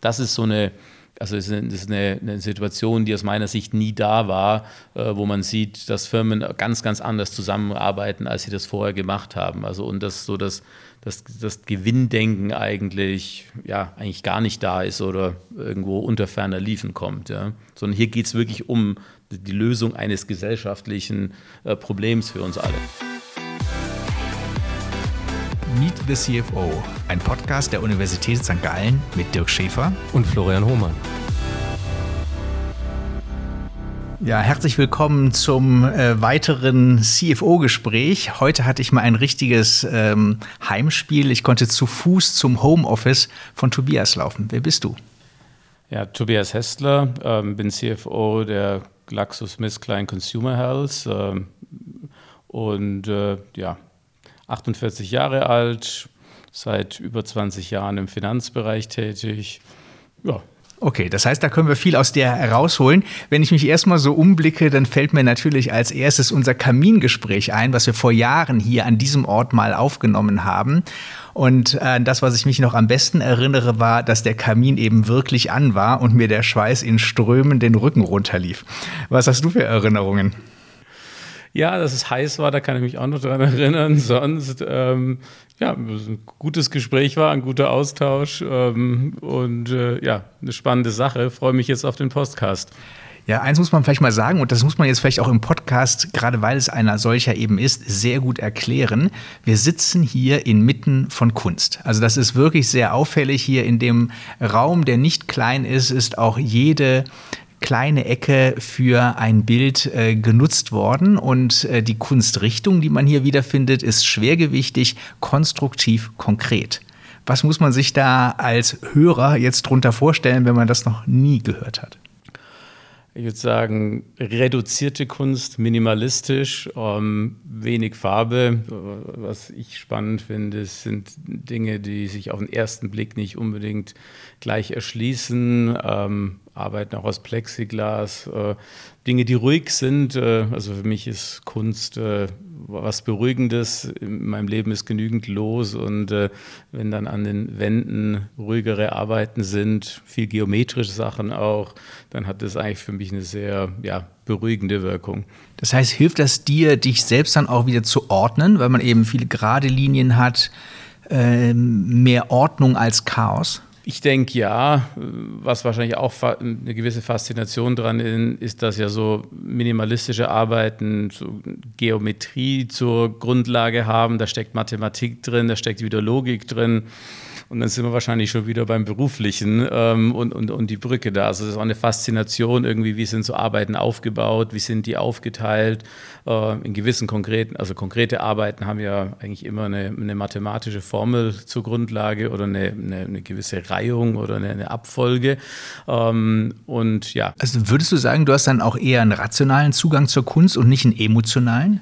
Das ist so eine, also das ist eine, eine, Situation, die aus meiner Sicht nie da war, äh, wo man sieht, dass Firmen ganz, ganz anders zusammenarbeiten, als sie das vorher gemacht haben. Also und das so das, das, das Gewinndenken eigentlich, ja, eigentlich gar nicht da ist oder irgendwo unter ferner Liefen kommt. Ja. Sondern hier geht es wirklich um die Lösung eines gesellschaftlichen äh, Problems für uns alle. Meet the CFO, ein Podcast der Universität St. Gallen mit Dirk Schäfer und Florian Hohmann. Ja, herzlich willkommen zum äh, weiteren CFO-Gespräch. Heute hatte ich mal ein richtiges ähm, Heimspiel. Ich konnte zu Fuß zum Homeoffice von Tobias laufen. Wer bist du? Ja, Tobias Hestler, ähm, bin CFO der GlaxoSmithKline Consumer Health ähm, und äh, ja, 48 Jahre alt, seit über 20 Jahren im Finanzbereich tätig. Ja, Okay, das heißt, da können wir viel aus der herausholen. Wenn ich mich erstmal so umblicke, dann fällt mir natürlich als erstes unser Kamingespräch ein, was wir vor Jahren hier an diesem Ort mal aufgenommen haben. Und äh, das, was ich mich noch am besten erinnere, war, dass der Kamin eben wirklich an war und mir der Schweiß in Strömen den Rücken runterlief. Was hast du für Erinnerungen? Ja, dass es heiß war, da kann ich mich auch noch dran erinnern. Sonst, ähm, ja, ein gutes Gespräch war, ein guter Austausch ähm, und äh, ja, eine spannende Sache. Freue mich jetzt auf den Podcast. Ja, eins muss man vielleicht mal sagen, und das muss man jetzt vielleicht auch im Podcast, gerade weil es einer solcher eben ist, sehr gut erklären. Wir sitzen hier inmitten von Kunst. Also das ist wirklich sehr auffällig hier in dem Raum, der nicht klein ist, ist auch jede kleine Ecke für ein Bild äh, genutzt worden. Und äh, die Kunstrichtung, die man hier wiederfindet, ist schwergewichtig, konstruktiv, konkret. Was muss man sich da als Hörer jetzt drunter vorstellen, wenn man das noch nie gehört hat? Ich würde sagen, reduzierte Kunst, minimalistisch, ähm, wenig Farbe. Was ich spannend finde, sind Dinge, die sich auf den ersten Blick nicht unbedingt gleich erschließen. Ähm, arbeiten auch aus Plexiglas, äh, Dinge, die ruhig sind. Äh, also für mich ist Kunst äh, was Beruhigendes. In meinem Leben ist genügend los und wenn dann an den Wänden ruhigere Arbeiten sind, viel geometrische Sachen auch, dann hat das eigentlich für mich eine sehr ja, beruhigende Wirkung. Das heißt, hilft das dir, dich selbst dann auch wieder zu ordnen, weil man eben viele gerade Linien hat, ähm, mehr Ordnung als Chaos? Ich denke ja, was wahrscheinlich auch eine gewisse Faszination dran ist, ist, dass ja so minimalistische Arbeiten so Geometrie zur Grundlage haben. Da steckt Mathematik drin, da steckt wieder Logik drin. Und dann sind wir wahrscheinlich schon wieder beim Beruflichen ähm, und, und, und die Brücke da. Also es ist auch eine Faszination irgendwie, wie sind so Arbeiten aufgebaut, wie sind die aufgeteilt. Äh, in gewissen konkreten, also konkrete Arbeiten haben ja eigentlich immer eine, eine mathematische Formel zur Grundlage oder eine, eine, eine gewisse Reihung oder eine, eine Abfolge. Ähm, und ja. Also würdest du sagen, du hast dann auch eher einen rationalen Zugang zur Kunst und nicht einen emotionalen?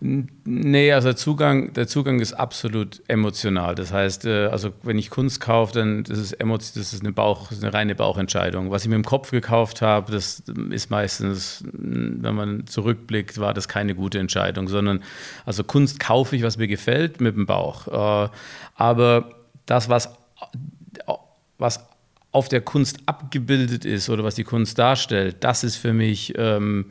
Nee, also der Zugang, der Zugang ist absolut emotional. Das heißt, äh, also wenn ich Kunst kaufe, dann das ist das ist eine Bauch, eine reine Bauchentscheidung. Was ich mit dem Kopf gekauft habe, das ist meistens, wenn man zurückblickt, war das keine gute Entscheidung, sondern also Kunst kaufe ich, was mir gefällt, mit dem Bauch. Äh, aber das, was, was auf der Kunst abgebildet ist oder was die Kunst darstellt, das ist für mich, ähm,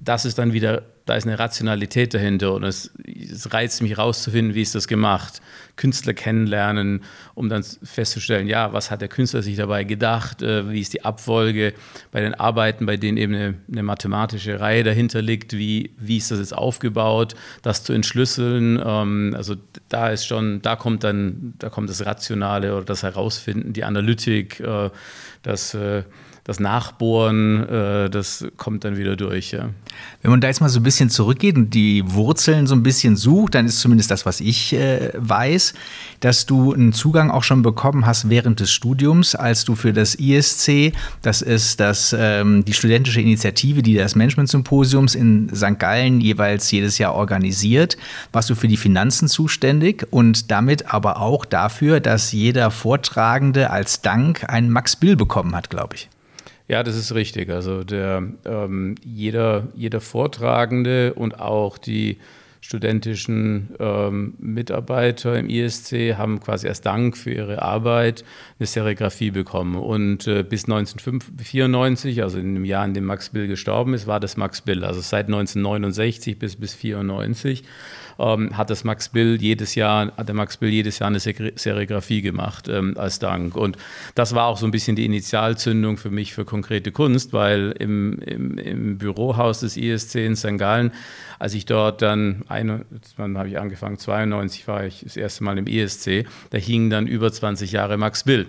das ist dann wieder da ist eine Rationalität dahinter und es, es, reizt mich rauszufinden, wie ist das gemacht. Künstler kennenlernen, um dann festzustellen, ja, was hat der Künstler sich dabei gedacht, äh, wie ist die Abfolge bei den Arbeiten, bei denen eben eine, eine, mathematische Reihe dahinter liegt, wie, wie ist das jetzt aufgebaut, das zu entschlüsseln. Ähm, also da ist schon, da kommt dann, da kommt das Rationale oder das Herausfinden, die Analytik, äh, das äh, das Nachbohren, äh, das kommt dann wieder durch. Ja. Wenn man da jetzt mal so ein bisschen zurückgeht und die Wurzeln so ein bisschen sucht, dann ist zumindest das, was ich äh, weiß, dass du einen Zugang auch schon bekommen hast während des Studiums, als du für das ISC, das ist das, ähm, die studentische Initiative, die das Management-Symposiums in St. Gallen jeweils jedes Jahr organisiert, warst du für die Finanzen zuständig und damit aber auch dafür, dass jeder Vortragende als Dank einen Max Bill bekommen hat, glaube ich. Ja, das ist richtig. Also der, ähm, jeder, jeder Vortragende und auch die studentischen ähm, Mitarbeiter im ISC haben quasi als Dank für ihre Arbeit eine Serigraphie bekommen. Und äh, bis 1994, also in dem Jahr, in dem Max Bill gestorben ist, war das Max Bill. Also seit 1969 bis bis 94 ähm, hat das Max Bill jedes Jahr, hat der Max Bill jedes Jahr eine Serigraphie gemacht ähm, als Dank. Und das war auch so ein bisschen die Initialzündung für mich für konkrete Kunst, weil im, im, im Bürohaus des ISC in St. Gallen, als ich dort dann, wann habe ich angefangen, 92 war ich das erste Mal im ISC, da hingen dann über 20 Jahre Max Bill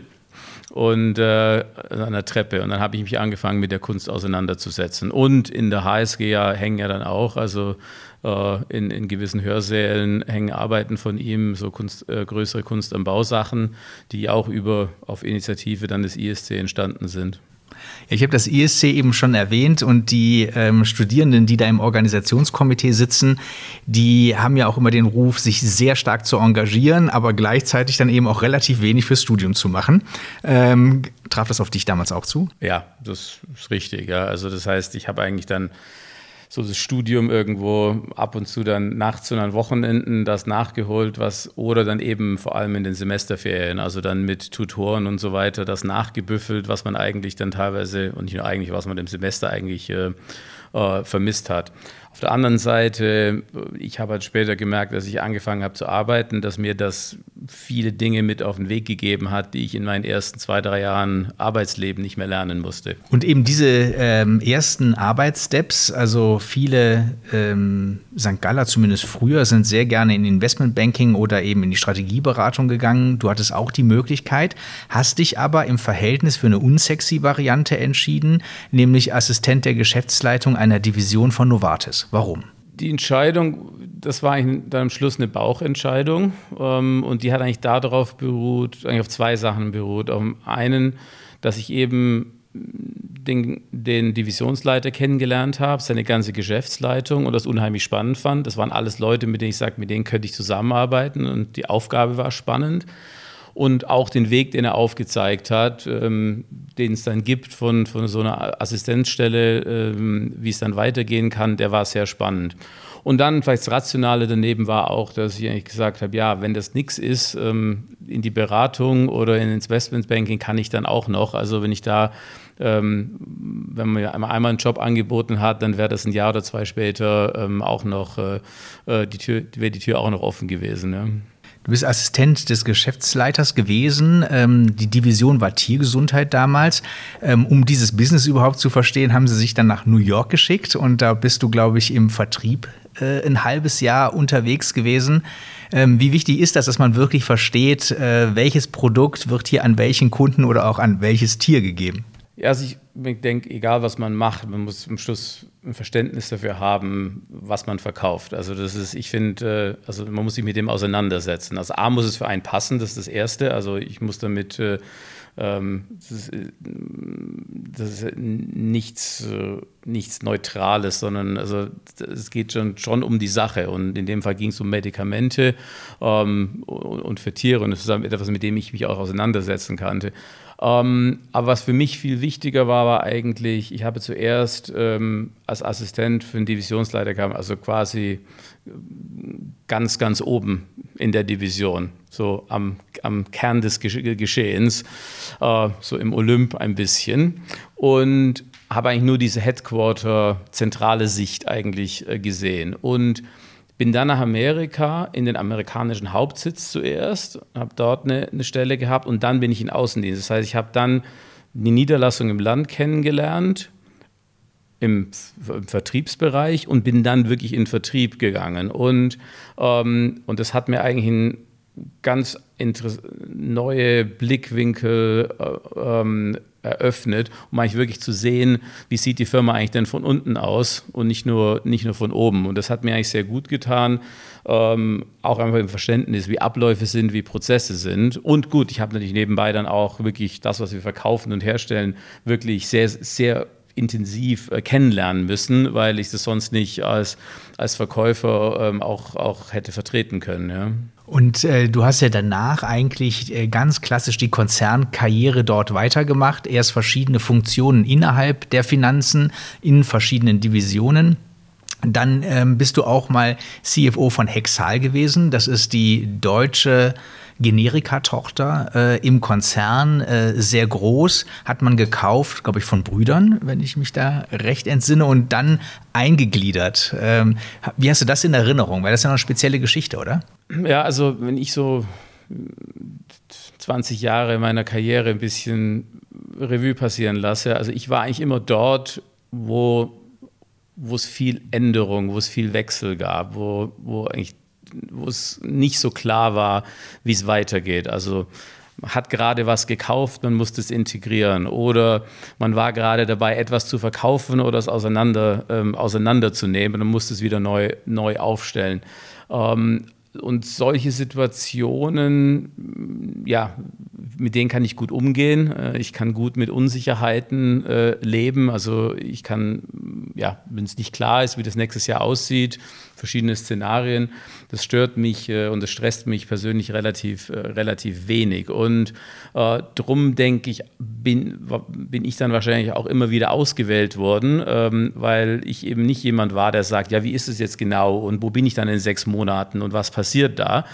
und äh, an der Treppe. Und dann habe ich mich angefangen, mit der Kunst auseinanderzusetzen. Und in der HSG ja hängen ja dann auch, also äh, in, in gewissen Hörsälen hängen Arbeiten von ihm, so Kunst, äh, größere Kunst am Bausachen, die auch über auf Initiative dann des ISC entstanden sind. Ja, ich habe das ISC eben schon erwähnt und die ähm, Studierenden, die da im Organisationskomitee sitzen, die haben ja auch immer den Ruf, sich sehr stark zu engagieren, aber gleichzeitig dann eben auch relativ wenig fürs Studium zu machen. Ähm, traf das auf dich damals auch zu? Ja, das ist richtig. Ja. Also das heißt, ich habe eigentlich dann so das Studium irgendwo ab und zu dann nachts und an Wochenenden das nachgeholt, was oder dann eben vor allem in den Semesterferien, also dann mit Tutoren und so weiter, das nachgebüffelt, was man eigentlich dann teilweise und nicht nur eigentlich, was man im Semester eigentlich äh, äh, vermisst hat. Auf der anderen Seite, ich habe halt später gemerkt, dass ich angefangen habe zu arbeiten, dass mir das viele Dinge mit auf den Weg gegeben hat, die ich in meinen ersten zwei, drei Jahren Arbeitsleben nicht mehr lernen musste. Und eben diese ähm, ersten Arbeitssteps, also viele ähm, St. Galler, zumindest früher, sind sehr gerne in Investmentbanking oder eben in die Strategieberatung gegangen. Du hattest auch die Möglichkeit, hast dich aber im Verhältnis für eine unsexy Variante entschieden, nämlich Assistent der Geschäftsleitung einer Division von Novartis. Warum? Die Entscheidung, das war dann am Schluss eine Bauchentscheidung ähm, und die hat eigentlich darauf beruht, eigentlich auf zwei Sachen beruht. Auf einen, dass ich eben den, den, Divisionsleiter kennengelernt habe, seine ganze Geschäftsleitung und das unheimlich spannend fand. Das waren alles Leute, mit denen ich sage, mit denen könnte ich zusammenarbeiten und die Aufgabe war spannend und auch den Weg, den er aufgezeigt hat, ähm, den es dann gibt von, von so einer Assistenzstelle, ähm, wie es dann weitergehen kann, der war sehr spannend. Und dann vielleicht das Rationale daneben war auch, dass ich eigentlich gesagt habe, ja, wenn das nichts ist, ähm, in die Beratung oder in Investmentbanking kann ich dann auch noch. Also wenn ich da, ähm, wenn man einmal einen Job angeboten hat, dann wäre das ein Jahr oder zwei später ähm, auch noch, äh, äh die Tür, wäre die Tür auch noch offen gewesen. Ja. Du bist Assistent des Geschäftsleiters gewesen. Ähm, die Division war Tiergesundheit damals. Ähm, um dieses Business überhaupt zu verstehen, haben sie sich dann nach New York geschickt und da bist du, glaube ich, im Vertrieb äh, ein halbes Jahr unterwegs gewesen. Ähm, wie wichtig ist das, dass man wirklich versteht, äh, welches Produkt wird hier an welchen Kunden oder auch an welches Tier gegeben? Also ich, denke, egal was man macht, man muss am Schluss ein Verständnis dafür haben, was man verkauft. Also das ist, ich finde, äh, also man muss sich mit dem auseinandersetzen. Also A muss es für einen passen, das ist das Erste. Also ich muss damit äh, ähm, das, ist, das ist nichts, äh, nichts Neutrales, sondern also es geht schon, schon um die Sache. Und in dem Fall ging es um Medikamente ähm, und für Tiere. Und das ist etwas, mit dem ich mich auch auseinandersetzen kannte. Ähm, aber was für mich viel wichtiger war, war eigentlich, ich habe zuerst ähm, als Assistent für einen Divisionsleiter kam, also quasi äh, ganz, ganz oben in der Division, so am, am Kern des Geschehens, äh, so im Olymp ein bisschen. Und habe eigentlich nur diese Headquarter-zentrale Sicht eigentlich äh, gesehen. Und bin dann nach Amerika, in den amerikanischen Hauptsitz zuerst, habe dort eine, eine, Stelle gehabt und dann bin ich in Außendienst. Das heißt, ich habe dann die Niederlassung im Land kennengelernt, im, im, Vertriebsbereich und bin dann wirklich in Vertrieb gegangen. Und, ähm, und das hat mir eigentlich ein ganz neue Blickwinkel äh, ähm, eröffnet, um eigentlich wirklich zu sehen, wie sieht die Firma eigentlich denn von unten aus und nicht nur, nicht nur von oben. Und das hat mir eigentlich sehr gut getan, ähm, auch einfach im Verständnis, wie Abläufe sind, wie Prozesse sind. Und gut, ich habe natürlich nebenbei dann auch wirklich das, was wir verkaufen und herstellen, wirklich sehr, sehr intensiv äh, kennenlernen müssen, weil ich das sonst nicht als, als Verkäufer ähm, auch, auch hätte vertreten können. Ja. Und äh, du hast ja danach eigentlich äh, ganz klassisch die Konzernkarriere dort weitergemacht. Erst verschiedene Funktionen innerhalb der Finanzen in verschiedenen Divisionen. Dann ähm, bist du auch mal CFO von Hexal gewesen. Das ist die deutsche Generika-Tochter äh, im Konzern, äh, sehr groß, hat man gekauft, glaube ich, von Brüdern, wenn ich mich da recht entsinne, und dann eingegliedert. Ähm, wie hast du das in Erinnerung? Weil das ist ja noch eine spezielle Geschichte, oder? Ja, also wenn ich so 20 Jahre meiner Karriere ein bisschen Revue passieren lasse, also ich war eigentlich immer dort, wo wo es viel Änderung, wo es viel Wechsel gab, wo, wo, eigentlich, wo es nicht so klar war, wie es weitergeht. Also hat gerade was gekauft, man musste es integrieren oder man war gerade dabei, etwas zu verkaufen oder es auseinander, ähm, auseinanderzunehmen und musste es wieder neu, neu aufstellen. Ähm, und solche Situationen, ja, mit denen kann ich gut umgehen. Äh, ich kann gut mit Unsicherheiten äh, leben. Also ich kann, ja, wenn es nicht klar ist, wie das nächstes Jahr aussieht, verschiedene Szenarien, das stört mich äh, und das stresst mich persönlich relativ, relativ wenig. Und drum denke ich, bin, bin ich dann wahrscheinlich auch immer wieder ausgewählt worden, ähm, weil ich eben nicht jemand war, der sagt, ja, wie ist es jetzt genau und wo bin ich dann in sechs Monaten und was passiert da,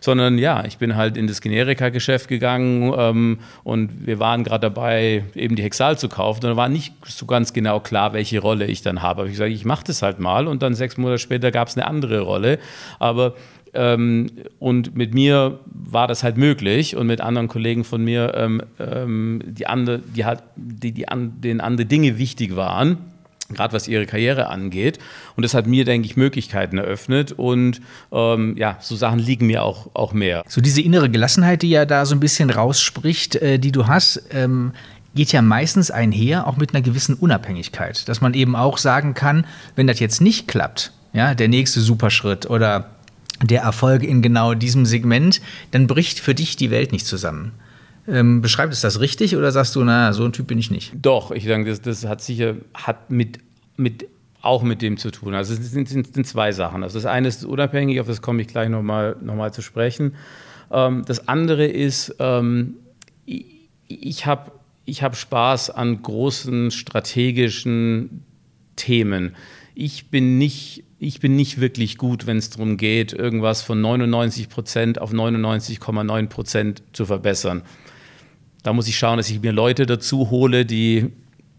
sondern ja, ich bin halt in das Generika-Geschäft gegangen ähm, und wir waren gerade dabei, eben die Hexal zu kaufen und da war nicht so ganz genau klar, welche Rolle ich dann habe. Aber ich sage, ich mache das halt mal und dann sechs Monate später gab es eine andere Rolle. Aber ähm, und mit mir war das halt möglich und mit anderen Kollegen von mir, ähm, ähm, die, andere, die, halt, die, die an, denen andere Dinge wichtig waren, gerade was ihre Karriere angeht. Und das hat mir, denke ich, Möglichkeiten eröffnet. Und ähm, ja, so Sachen liegen mir auch, auch mehr. So diese innere Gelassenheit, die ja da so ein bisschen rausspricht, äh, die du hast, ähm, geht ja meistens einher auch mit einer gewissen Unabhängigkeit. Dass man eben auch sagen kann, wenn das jetzt nicht klappt, ja, der nächste Superschritt oder der Erfolg in genau diesem Segment, dann bricht für dich die Welt nicht zusammen. Ähm, beschreibt es das richtig oder sagst du, na, so ein Typ bin ich nicht? Doch, ich denke, das, das hat sicher hat mit, mit auch mit dem zu tun. Also es sind, sind, sind zwei Sachen. Also das eine ist unabhängig, auf das komme ich gleich nochmal noch mal zu sprechen. Ähm, das andere ist, ähm, ich, ich habe ich hab Spaß an großen strategischen Themen. Ich bin nicht ich bin nicht wirklich gut, wenn es darum geht, irgendwas von 99 Prozent auf 99,9 Prozent zu verbessern. Da muss ich schauen, dass ich mir Leute dazu hole, die,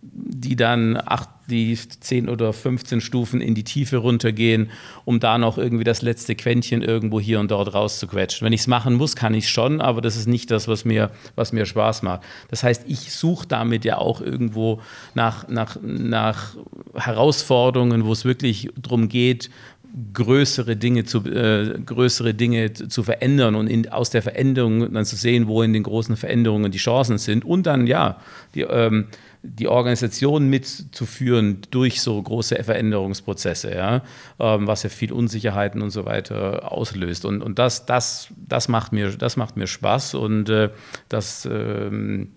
die dann acht, die 10 oder 15 Stufen in die Tiefe runtergehen, um da noch irgendwie das letzte Quäntchen irgendwo hier und dort rauszuquetschen. Wenn ich es machen muss, kann ich es schon, aber das ist nicht das, was mir, was mir Spaß macht. Das heißt, ich suche damit ja auch irgendwo nach, nach, nach Herausforderungen, wo es wirklich darum geht, größere Dinge zu, äh, größere Dinge zu verändern und in, aus der Veränderung dann zu sehen, wo in den großen Veränderungen die Chancen sind und dann ja, die, ähm, die Organisation mitzuführen durch so große Veränderungsprozesse, ja, ähm, was ja viel Unsicherheiten und so weiter auslöst. Und, und das, das, das, macht mir, das macht mir Spaß und äh, das, ähm,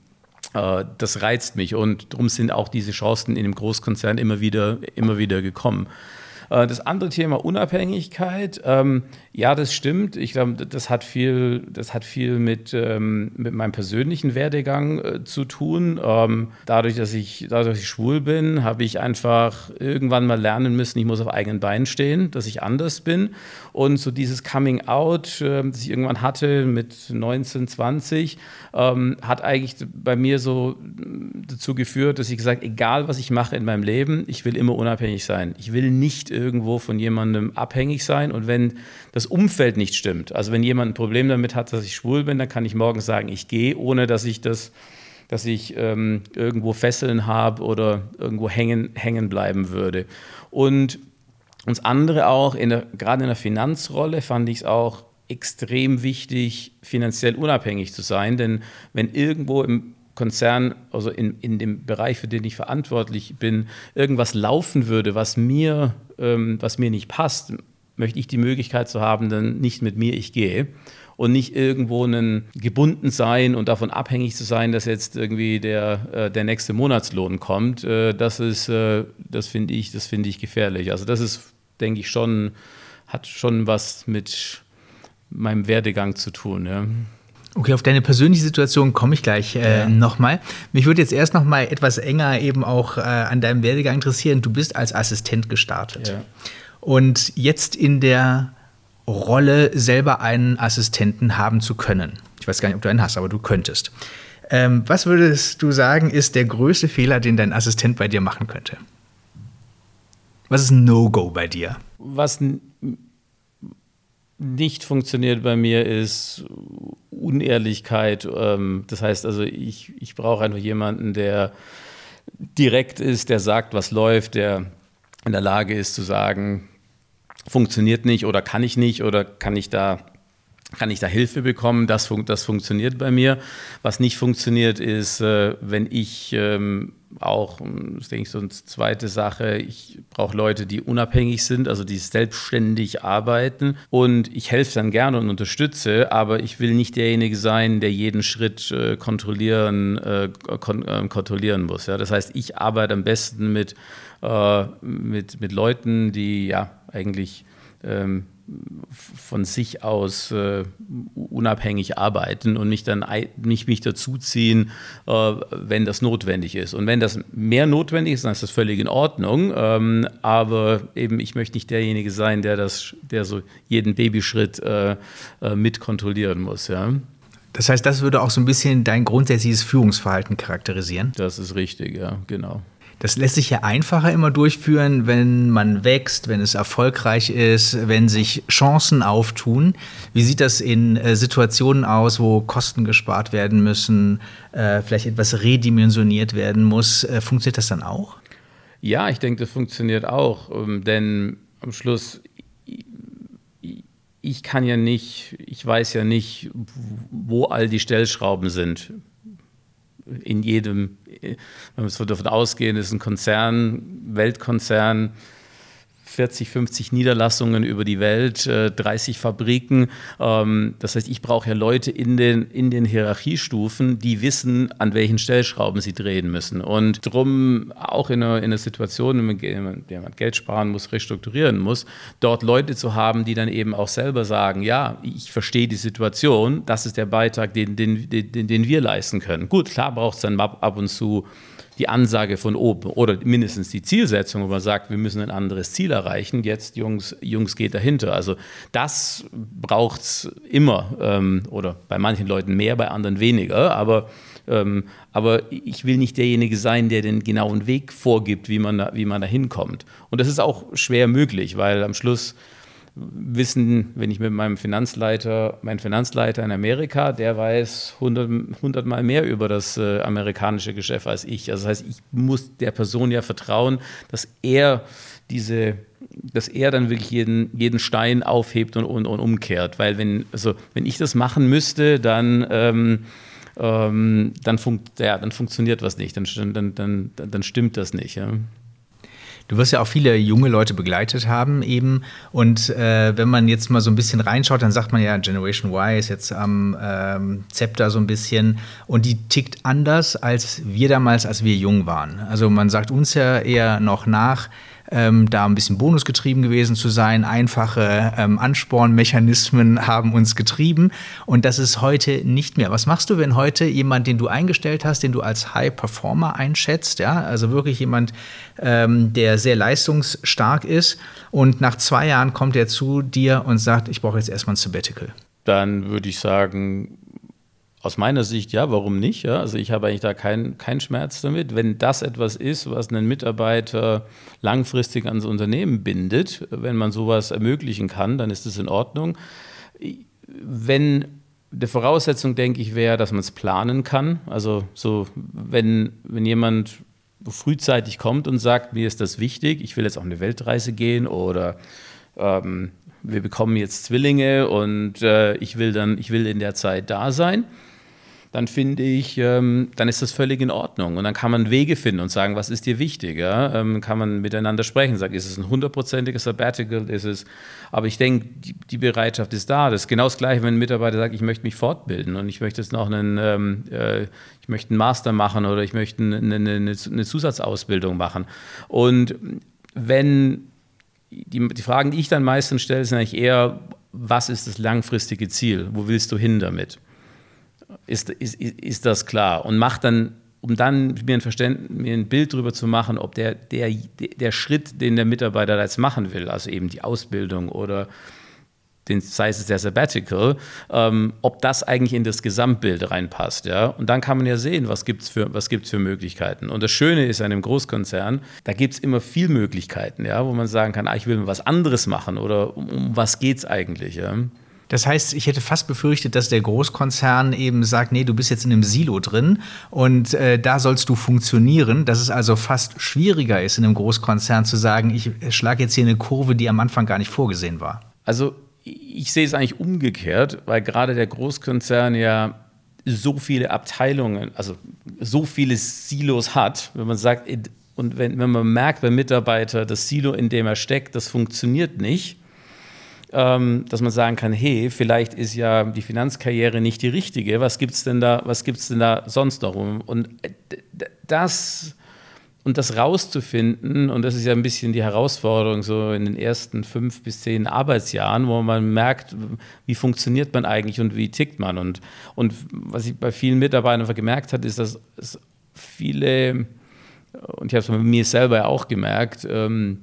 äh, das reizt mich. Und darum sind auch diese Chancen in dem Großkonzern immer wieder, immer wieder gekommen. Äh, das andere Thema Unabhängigkeit, ähm, ja, das stimmt. Ich glaube, das hat viel, das hat viel mit, ähm, mit meinem persönlichen Werdegang äh, zu tun. Ähm, dadurch, dass ich, dadurch, dass ich schwul bin, habe ich einfach irgendwann mal lernen müssen, ich muss auf eigenen Beinen stehen, dass ich anders bin. Und so dieses Coming Out, äh, das ich irgendwann hatte mit 19, 20, ähm, hat eigentlich bei mir so dazu geführt, dass ich gesagt, egal was ich mache in meinem Leben, ich will immer unabhängig sein. Ich will nicht irgendwo von jemandem abhängig sein. Und wenn das Umfeld nicht stimmt. Also wenn jemand ein Problem damit hat, dass ich schwul bin, dann kann ich morgen sagen, ich gehe, ohne dass ich das dass ich ähm, irgendwo Fesseln habe oder irgendwo hängen, hängen bleiben würde. Und uns andere auch, in der, gerade in der Finanzrolle fand ich es auch extrem wichtig, finanziell unabhängig zu sein. Denn wenn irgendwo im Konzern, also in, in dem Bereich, für den ich verantwortlich bin, irgendwas laufen würde, was mir, ähm, was mir nicht passt, möchte ich die Möglichkeit zu haben, dann nicht mit mir ich gehe und nicht irgendwo einen gebunden sein und davon abhängig zu sein, dass jetzt irgendwie der, äh, der nächste Monatslohn kommt. Äh, das ist, äh, das finde ich, das finde ich gefährlich. Also das ist, denke ich, schon, hat schon was mit meinem Werdegang zu tun. Ja. Okay, auf deine persönliche Situation komme ich gleich äh, ja. nochmal. Mich würde jetzt erst nochmal etwas enger eben auch äh, an deinem Werdegang interessieren. Du bist als Assistent gestartet. Ja. Und jetzt in der Rolle, selber einen Assistenten haben zu können. Ich weiß gar nicht, ob du einen hast, aber du könntest. Ähm, was würdest du sagen, ist der größte Fehler, den dein Assistent bei dir machen könnte? Was ist ein No-Go bei dir? Was nicht funktioniert bei mir ist Unehrlichkeit. Ähm, das heißt also, ich, ich brauche einfach jemanden, der direkt ist, der sagt, was läuft, der in der Lage ist zu sagen, funktioniert nicht oder kann ich nicht oder kann ich da kann ich da Hilfe bekommen? Das, fun das funktioniert bei mir. Was nicht funktioniert, ist, äh, wenn ich ähm, auch, das denke ich, so eine zweite Sache, ich brauche Leute, die unabhängig sind, also die selbstständig arbeiten. Und ich helfe dann gerne und unterstütze, aber ich will nicht derjenige sein, der jeden Schritt äh, kontrollieren, äh, kon äh, kontrollieren muss. Ja? Das heißt, ich arbeite am besten mit, äh, mit, mit Leuten, die ja eigentlich ähm, von sich aus äh, unabhängig arbeiten und mich dann nicht mich dazuziehen, äh, wenn das notwendig ist. Und wenn das mehr notwendig ist, dann ist das völlig in Ordnung. Ähm, aber eben, ich möchte nicht derjenige sein, der das, der so jeden Babyschritt äh, äh mit kontrollieren muss. Ja. Das heißt, das würde auch so ein bisschen dein grundsätzliches Führungsverhalten charakterisieren? Das ist richtig, ja, genau. Das lässt sich ja einfacher immer durchführen, wenn man wächst, wenn es erfolgreich ist, wenn sich Chancen auftun. Wie sieht das in äh, Situationen aus, wo Kosten gespart werden müssen, äh, vielleicht etwas redimensioniert werden muss? Äh, funktioniert das dann auch? Ja, ich denke, das funktioniert auch, ähm, denn am Schluss ich kann ja nicht, ich weiß ja nicht, wo all die Stellschrauben sind in jedem, wenn wir davon ausgehen, ist ein Konzern, Weltkonzern, 40, 50 Niederlassungen über die Welt, 30 äh, Fabriken. Ähm, das heißt, ich brauche ja Leute in den, in den Hierarchiestufen, die wissen, an welchen Stellschrauben sie drehen müssen. Und darum auch in einer, in einer Situation, in der man Geld sparen muss, restrukturieren muss, dort Leute zu haben, die dann eben auch selber sagen, ja, ich verstehe die Situation, das ist der Beitrag, den, den, den, den wir leisten können. Gut, klar braucht es dann ab und zu die Ansage von oben oder mindestens die Zielsetzung, wo man sagt, wir müssen ein anderes Ziel erreichen. Jetzt, Jungs, Jungs geht dahinter. Also das braucht es immer ähm, oder bei manchen Leuten mehr, bei anderen weniger. Aber, ähm, aber ich will nicht derjenige sein, der den genauen Weg vorgibt, wie man da, wie man da hinkommt. Und das ist auch schwer möglich, weil am Schluss wissen, wenn ich mit meinem Finanzleiter, mein Finanzleiter in Amerika, der weiß hundertmal mehr über das äh, amerikanische Geschäft als ich. Also das heißt, ich muss der Person ja vertrauen, dass er diese, dass er dann wirklich jeden, jeden Stein aufhebt und, und, und umkehrt. Weil wenn, also wenn ich das machen müsste, dann ähm, ähm, dann, funkt, ja, dann funktioniert was nicht, dann, dann, dann, dann stimmt das nicht. Ja. Du wirst ja auch viele junge Leute begleitet haben eben. Und äh, wenn man jetzt mal so ein bisschen reinschaut, dann sagt man ja, Generation Y ist jetzt am ähm, Zepter so ein bisschen. Und die tickt anders als wir damals, als wir jung waren. Also man sagt uns ja eher noch nach, ähm, da ein bisschen bonusgetrieben gewesen zu sein. Einfache ähm, Anspornmechanismen haben uns getrieben und das ist heute nicht mehr. Was machst du, wenn heute jemand, den du eingestellt hast, den du als High Performer einschätzt, ja, also wirklich jemand, ähm, der sehr leistungsstark ist und nach zwei Jahren kommt er zu dir und sagt, ich brauche jetzt erstmal ein Sabbatical? Dann würde ich sagen, aus meiner Sicht, ja, warum nicht? Ja? Also ich habe eigentlich da keinen kein Schmerz damit. Wenn das etwas ist, was einen Mitarbeiter langfristig ans Unternehmen bindet, wenn man sowas ermöglichen kann, dann ist das in Ordnung. Wenn die Voraussetzung, denke ich, wäre, dass man es planen kann. Also so, wenn, wenn jemand frühzeitig kommt und sagt, mir ist das wichtig, ich will jetzt auf eine Weltreise gehen oder ähm, wir bekommen jetzt Zwillinge und äh, ich will dann, ich will in der Zeit da sein dann finde ich, ähm, dann ist das völlig in Ordnung. Und dann kann man Wege finden und sagen, was ist dir wichtig? Ja? Ähm, kann man miteinander sprechen, sagen, ist es ein hundertprozentiges Sabbatical? Ist es, aber ich denke, die, die, Bereitschaft ist da. Das ist genau das Gleiche, wenn ein Mitarbeiter sagt, ich möchte mich fortbilden und ich möchte jetzt noch einen, ähm, äh, ich möchte einen Master machen oder ich möchte eine, eine, eine Zusatzausbildung machen. Und wenn die, die Fragen, die ich dann meistens stelle, sind eigentlich eher, was ist das langfristige Ziel? Wo willst du hin damit? Ist, ist, ist das klar. Und macht dann, um dann mir ein, Verständnis, mir ein Bild darüber zu machen, ob der, der, der Schritt, den der Mitarbeiter jetzt machen will, also eben die Ausbildung oder den, sei es der Sabbatical, ähm, ob das eigentlich in das Gesamtbild reinpasst. Ja? Und dann kann man ja sehen, was gibt es für, für Möglichkeiten. Und das Schöne ist an einem Großkonzern, da gibt es immer viel Möglichkeiten, ja? wo man sagen kann, ah, ich will was anderes machen oder um, um was geht es eigentlich. Ja? Das heißt, ich hätte fast befürchtet, dass der Großkonzern eben sagt, nee, du bist jetzt in einem Silo drin und äh, da sollst du funktionieren, dass es also fast schwieriger ist, in einem Großkonzern zu sagen, ich schlage jetzt hier eine Kurve, die am Anfang gar nicht vorgesehen war. Also ich sehe es eigentlich umgekehrt, weil gerade der Großkonzern ja so viele Abteilungen, also so viele Silos hat, wenn man sagt, und wenn, wenn man merkt beim Mitarbeiter, das Silo, in dem er steckt, das funktioniert nicht, dass man sagen kann, hey, vielleicht ist ja die Finanzkarriere nicht die richtige, was gibt es denn, da, denn da sonst noch? Und das und das rauszufinden, und das ist ja ein bisschen die Herausforderung so in den ersten fünf bis zehn Arbeitsjahren, wo man merkt, wie funktioniert man eigentlich und wie tickt man. Und, und was ich bei vielen Mitarbeitern gemerkt habe, ist, dass es viele, und ich habe es bei mir selber auch gemerkt, ähm,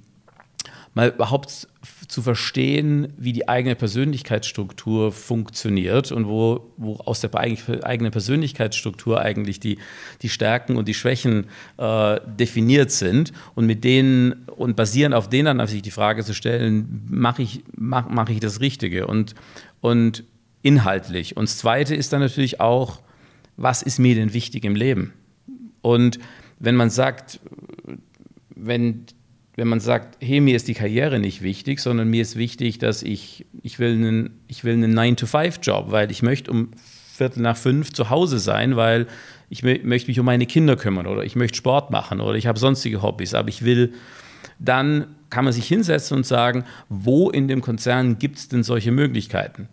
mal überhaupt zu verstehen, wie die eigene Persönlichkeitsstruktur funktioniert und wo, wo aus der eigenen Persönlichkeitsstruktur eigentlich die, die Stärken und die Schwächen äh, definiert sind und mit denen und basierend auf denen dann sich die Frage zu stellen, mache ich, mach, mach ich das Richtige und, und inhaltlich. Und das Zweite ist dann natürlich auch, was ist mir denn wichtig im Leben? Und wenn man sagt, wenn wenn man sagt, hey, mir ist die Karriere nicht wichtig, sondern mir ist wichtig, dass ich, ich will einen, ich will einen 9-to-5-Job, weil ich möchte um Viertel nach fünf zu Hause sein, weil ich möchte mich um meine Kinder kümmern oder ich möchte Sport machen oder ich habe sonstige Hobbys, aber ich will, dann kann man sich hinsetzen und sagen, wo in dem Konzern gibt es denn solche Möglichkeiten?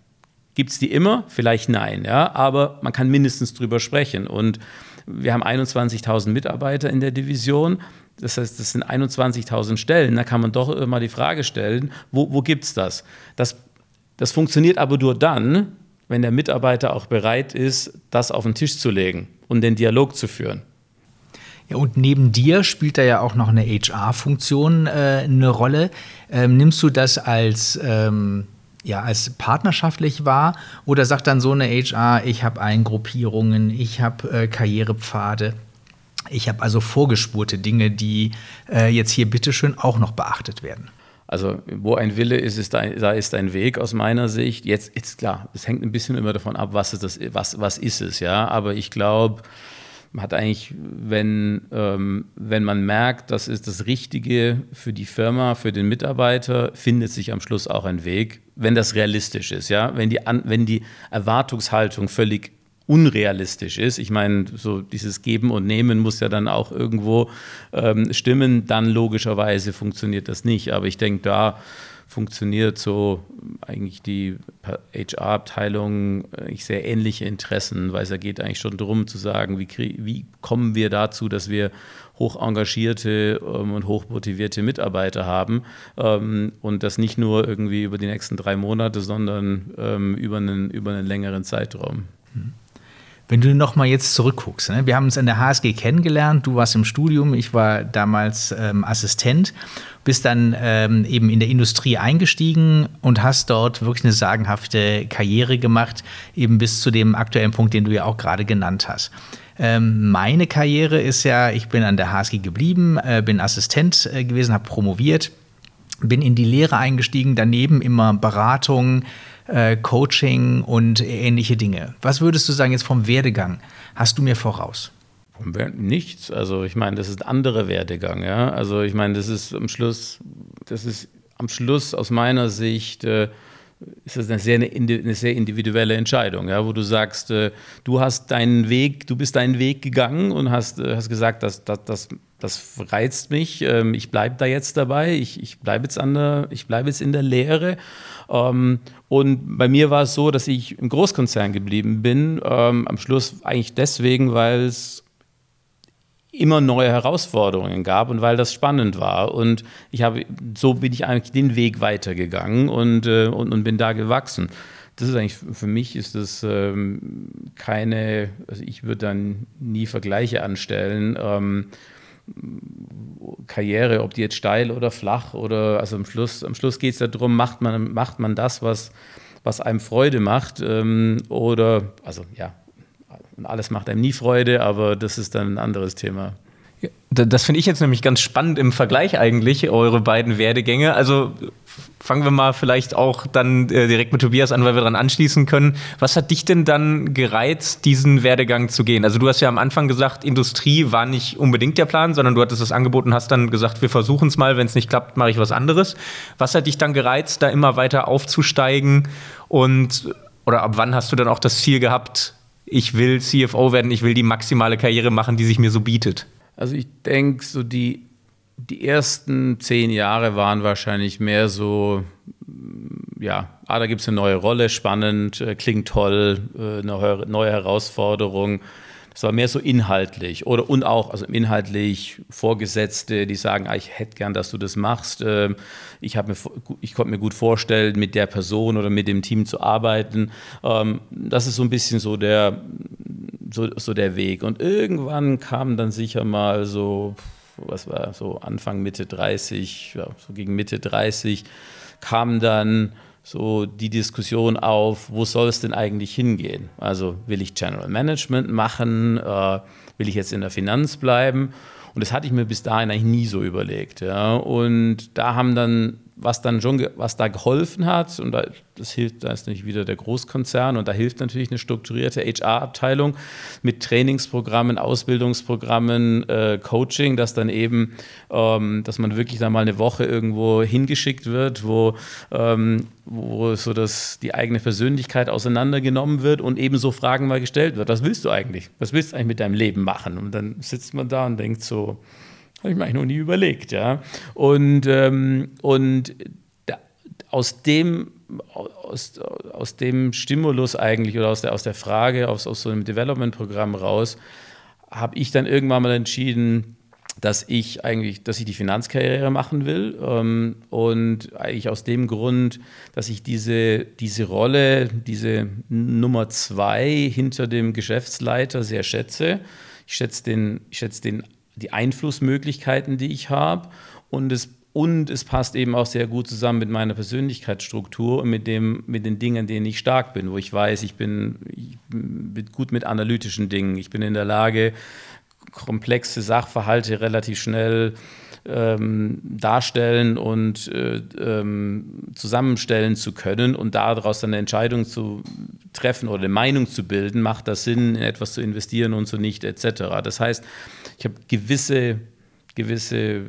Gibt es die immer? Vielleicht nein, ja, aber man kann mindestens drüber sprechen. Und wir haben 21.000 Mitarbeiter in der Division. Das heißt, das sind 21.000 Stellen. Da kann man doch immer die Frage stellen, wo, wo gibt es das? das? Das funktioniert aber nur dann, wenn der Mitarbeiter auch bereit ist, das auf den Tisch zu legen und den Dialog zu führen. Ja, und neben dir spielt da ja auch noch eine HR-Funktion äh, eine Rolle. Ähm, nimmst du das als, ähm, ja, als partnerschaftlich wahr oder sagt dann so eine HR, ich habe Eingruppierungen, ich habe äh, Karrierepfade? Ich habe also vorgespurte Dinge, die äh, jetzt hier bitteschön auch noch beachtet werden. Also wo ein Wille ist, ist ein, da ist ein Weg aus meiner Sicht. Jetzt ist klar, es hängt ein bisschen immer davon ab, was ist, das, was, was ist es, ja. Aber ich glaube, hat eigentlich, wenn, ähm, wenn man merkt, das ist das Richtige für die Firma, für den Mitarbeiter, findet sich am Schluss auch ein Weg, wenn das realistisch ist, ja. Wenn die, wenn die Erwartungshaltung völlig unrealistisch ist. Ich meine, so dieses Geben und Nehmen muss ja dann auch irgendwo ähm, stimmen. Dann logischerweise funktioniert das nicht. Aber ich denke, da funktioniert so eigentlich die HR-Abteilung eigentlich sehr ähnliche Interessen, weil es ja geht eigentlich schon darum zu sagen, wie, wie kommen wir dazu, dass wir hoch engagierte ähm, und hoch motivierte Mitarbeiter haben ähm, und das nicht nur irgendwie über die nächsten drei Monate, sondern ähm, über, einen, über einen längeren Zeitraum. Mhm. Wenn du noch mal jetzt zurückguckst, ne? wir haben uns an der HSG kennengelernt, du warst im Studium, ich war damals ähm, Assistent, bist dann ähm, eben in der Industrie eingestiegen und hast dort wirklich eine sagenhafte Karriere gemacht, eben bis zu dem aktuellen Punkt, den du ja auch gerade genannt hast. Ähm, meine Karriere ist ja, ich bin an der HSG geblieben, äh, bin Assistent äh, gewesen, habe promoviert, bin in die Lehre eingestiegen, daneben immer Beratung, äh, Coaching und ähnliche Dinge. Was würdest du sagen jetzt vom Werdegang? Hast du mir voraus? Nichts. Also ich meine, das ist ein anderer Werdegang. Ja? Also ich meine, das ist am Schluss, das ist am Schluss aus meiner Sicht äh, ist das eine sehr, eine sehr individuelle Entscheidung, ja, wo du sagst, äh, du hast deinen Weg, du bist deinen Weg gegangen und hast, äh, hast gesagt, dass, dass, dass das reizt mich, ähm, ich bleibe da jetzt dabei, ich, ich bleibe jetzt, bleib jetzt in der Lehre. Ähm, und bei mir war es so, dass ich im Großkonzern geblieben bin, ähm, am Schluss eigentlich deswegen, weil es immer neue Herausforderungen gab und weil das spannend war. Und ich habe, so bin ich eigentlich den Weg weitergegangen und, äh, und, und bin da gewachsen. das ist eigentlich für mich ist das ähm, keine, also ich würde dann nie Vergleiche anstellen. Ähm, Karriere, ob die jetzt steil oder flach oder also am Schluss, am Schluss geht es darum, macht man, macht man das, was, was einem Freude macht ähm, oder, also ja, alles macht einem nie Freude, aber das ist dann ein anderes Thema. Das finde ich jetzt nämlich ganz spannend im Vergleich eigentlich, eure beiden Werdegänge. Also fangen wir mal vielleicht auch dann äh, direkt mit Tobias an, weil wir daran anschließen können. Was hat dich denn dann gereizt, diesen Werdegang zu gehen? Also du hast ja am Anfang gesagt, Industrie war nicht unbedingt der Plan, sondern du hattest das Angebot und hast dann gesagt, wir versuchen es mal, wenn es nicht klappt, mache ich was anderes. Was hat dich dann gereizt, da immer weiter aufzusteigen? Und oder ab wann hast du dann auch das Ziel gehabt, ich will CFO werden, ich will die maximale Karriere machen, die sich mir so bietet? Also ich denke, so die, die ersten zehn Jahre waren wahrscheinlich mehr so, mm, ja, ah, da gibt es eine neue Rolle, spannend, äh, klingt toll, äh, eine neue Herausforderung. Das war mehr so inhaltlich oder und auch also inhaltlich Vorgesetzte, die sagen, ah, ich hätte gern, dass du das machst. Ähm, ich, mir, ich konnte mir gut vorstellen, mit der Person oder mit dem Team zu arbeiten. Ähm, das ist so ein bisschen so der, so, so der Weg. Und irgendwann kam dann sicher mal so, was war so Anfang, Mitte 30, ja, so gegen Mitte 30, kam dann so die Diskussion auf, wo soll es denn eigentlich hingehen? Also will ich General Management machen? Äh, will ich jetzt in der Finanz bleiben? Und das hatte ich mir bis dahin eigentlich nie so überlegt. Ja. Und da haben dann was dann schon, was da geholfen hat, und da, das hilft, da ist natürlich wieder der Großkonzern und da hilft natürlich eine strukturierte HR-Abteilung mit Trainingsprogrammen, Ausbildungsprogrammen, äh, Coaching, dass dann eben, ähm, dass man wirklich dann mal eine Woche irgendwo hingeschickt wird, wo, ähm, wo so das, die eigene Persönlichkeit auseinandergenommen wird und eben so Fragen mal gestellt wird. Was willst du eigentlich? Was willst du eigentlich mit deinem Leben machen? Und dann sitzt man da und denkt so, habe ich mir eigentlich noch nie überlegt, ja. Und, ähm, und da, aus dem aus, aus dem Stimulus eigentlich oder aus der, aus der Frage, aus, aus so einem Development-Programm raus, habe ich dann irgendwann mal entschieden, dass ich eigentlich, dass ich die Finanzkarriere machen will ähm, und eigentlich aus dem Grund, dass ich diese, diese Rolle, diese Nummer zwei hinter dem Geschäftsleiter sehr schätze. Ich schätze den, ich schätze den die Einflussmöglichkeiten, die ich habe und es und es passt eben auch sehr gut zusammen mit meiner Persönlichkeitsstruktur und mit, dem, mit den Dingen, denen ich stark bin, wo ich weiß, ich bin, ich bin gut mit analytischen Dingen. Ich bin in der Lage, komplexe Sachverhalte relativ schnell ähm, darstellen und äh, ähm, zusammenstellen zu können und daraus dann eine Entscheidung zu treffen oder eine Meinung zu bilden, macht das Sinn, in etwas zu investieren und so nicht, etc. Das heißt, ich habe gewisse gewisse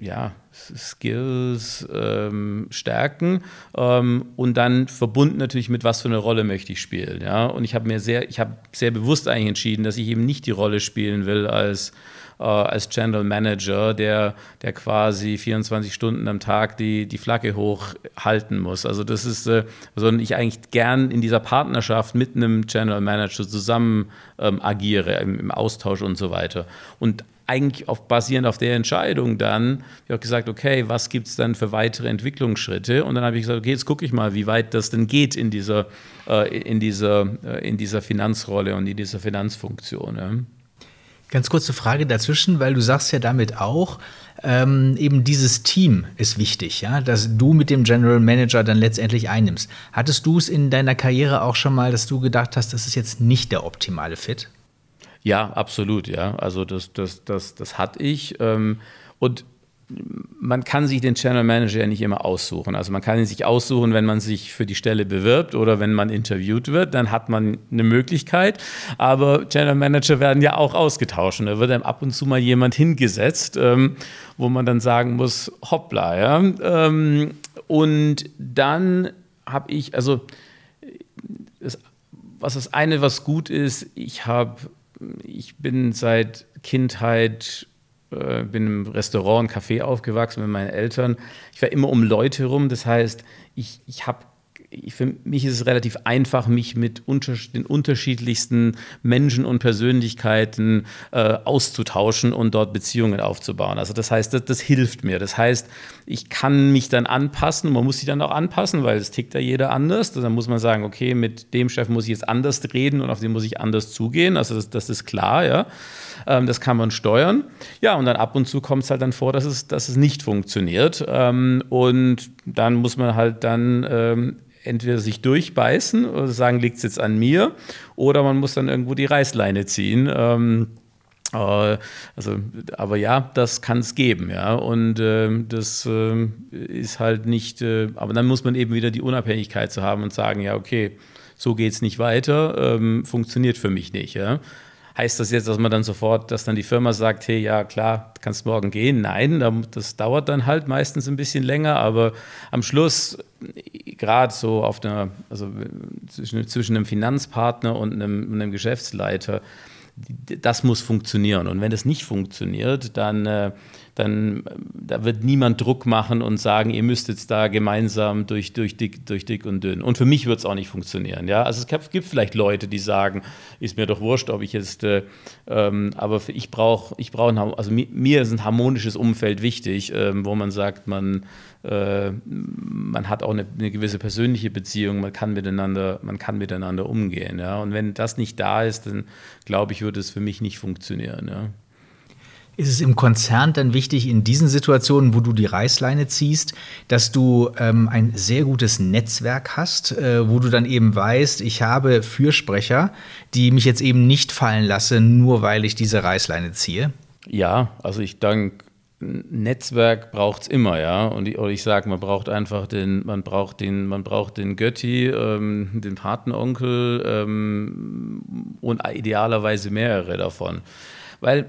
ja, Skills, ähm, Stärken ähm, und dann verbunden natürlich mit was für eine Rolle möchte ich spielen. Ja? Und ich habe mir sehr, ich habe sehr bewusst eigentlich entschieden, dass ich eben nicht die Rolle spielen will als äh, als General Manager, der, der quasi 24 Stunden am Tag die, die Flagge hochhalten muss. Also das ist, äh, sondern ich eigentlich gern in dieser Partnerschaft mit einem General Manager zusammen ähm, agiere, im, im Austausch und so weiter. Und eigentlich auf, basierend auf der Entscheidung dann, ich habe gesagt, okay, was gibt es dann für weitere Entwicklungsschritte? Und dann habe ich gesagt, okay, jetzt gucke ich mal, wie weit das denn geht in dieser, äh, in dieser, äh, in dieser Finanzrolle und in dieser Finanzfunktion. Ja. Ganz kurze Frage dazwischen, weil du sagst ja damit auch, ähm, eben dieses Team ist wichtig, ja, dass du mit dem General Manager dann letztendlich einnimmst. Hattest du es in deiner Karriere auch schon mal, dass du gedacht hast, das ist jetzt nicht der optimale Fit? Ja, absolut, ja. Also das, das, das, das hatte ich. Ähm, und man kann sich den Channel Manager ja nicht immer aussuchen. Also man kann ihn sich aussuchen, wenn man sich für die Stelle bewirbt oder wenn man interviewt wird, dann hat man eine Möglichkeit. Aber Channel Manager werden ja auch ausgetauscht. Und da wird dann ab und zu mal jemand hingesetzt, ähm, wo man dann sagen muss, hoppla, ja. Ähm, und dann habe ich, also das, was das eine, was gut ist, ich habe, ich bin seit Kindheit äh, bin im Restaurant, im Café aufgewachsen mit meinen Eltern. Ich war immer um Leute rum. Das heißt, ich, ich habe für mich ist es relativ einfach, mich mit unter, den unterschiedlichsten Menschen und Persönlichkeiten äh, auszutauschen und dort Beziehungen aufzubauen. Also das heißt, das, das, hilft mir. Das heißt, ich kann mich dann anpassen, man muss sich dann auch anpassen, weil es tickt ja jeder anders. Dann muss man sagen, okay, mit dem Chef muss ich jetzt anders reden und auf den muss ich anders zugehen. Also das, das ist klar, ja. Ähm, das kann man steuern. Ja, und dann ab und zu kommt es halt dann vor, dass es, dass es nicht funktioniert. Ähm, und dann muss man halt dann ähm, entweder sich durchbeißen oder sagen, liegt es jetzt an mir, oder man muss dann irgendwo die Reißleine ziehen. Ähm, äh, also, aber ja, das kann es geben, ja. Und äh, das äh, ist halt nicht, äh, aber dann muss man eben wieder die Unabhängigkeit zu haben und sagen, ja, okay, so geht es nicht weiter, ähm, funktioniert für mich nicht, ja. Heißt das jetzt, dass man dann sofort, dass dann die Firma sagt, hey, ja klar, kannst morgen gehen? Nein, das dauert dann halt meistens ein bisschen länger, aber am Schluss, gerade so auf einer, also zwischen, zwischen einem Finanzpartner und einem, einem Geschäftsleiter, das muss funktionieren. Und wenn das nicht funktioniert, dann, äh, dann da wird niemand Druck machen und sagen, ihr müsst jetzt da gemeinsam durch, durch, dick, durch dick und dünn. Und für mich wird es auch nicht funktionieren. Ja? Also es gibt vielleicht Leute, die sagen, ist mir doch wurscht, ob ich jetzt, äh, ähm, aber ich brauche, ich brauch also mir, ist ein harmonisches Umfeld wichtig, äh, wo man sagt, man äh, man hat auch eine, eine, gewisse persönliche Beziehung, man kann miteinander, man kann miteinander umgehen. Ja? Und wenn das nicht da ist, dann glaube ich, würde es für mich nicht funktionieren. Ja? Ist es im Konzern dann wichtig, in diesen Situationen, wo du die Reißleine ziehst, dass du ähm, ein sehr gutes Netzwerk hast, äh, wo du dann eben weißt, ich habe Fürsprecher, die mich jetzt eben nicht fallen lassen, nur weil ich diese Reißleine ziehe? Ja, also ich danke Netzwerk braucht es immer, ja. Und ich, ich sage, man braucht einfach den, man braucht den, man braucht den Götti, ähm, den Patenonkel ähm, und idealerweise mehrere davon. Weil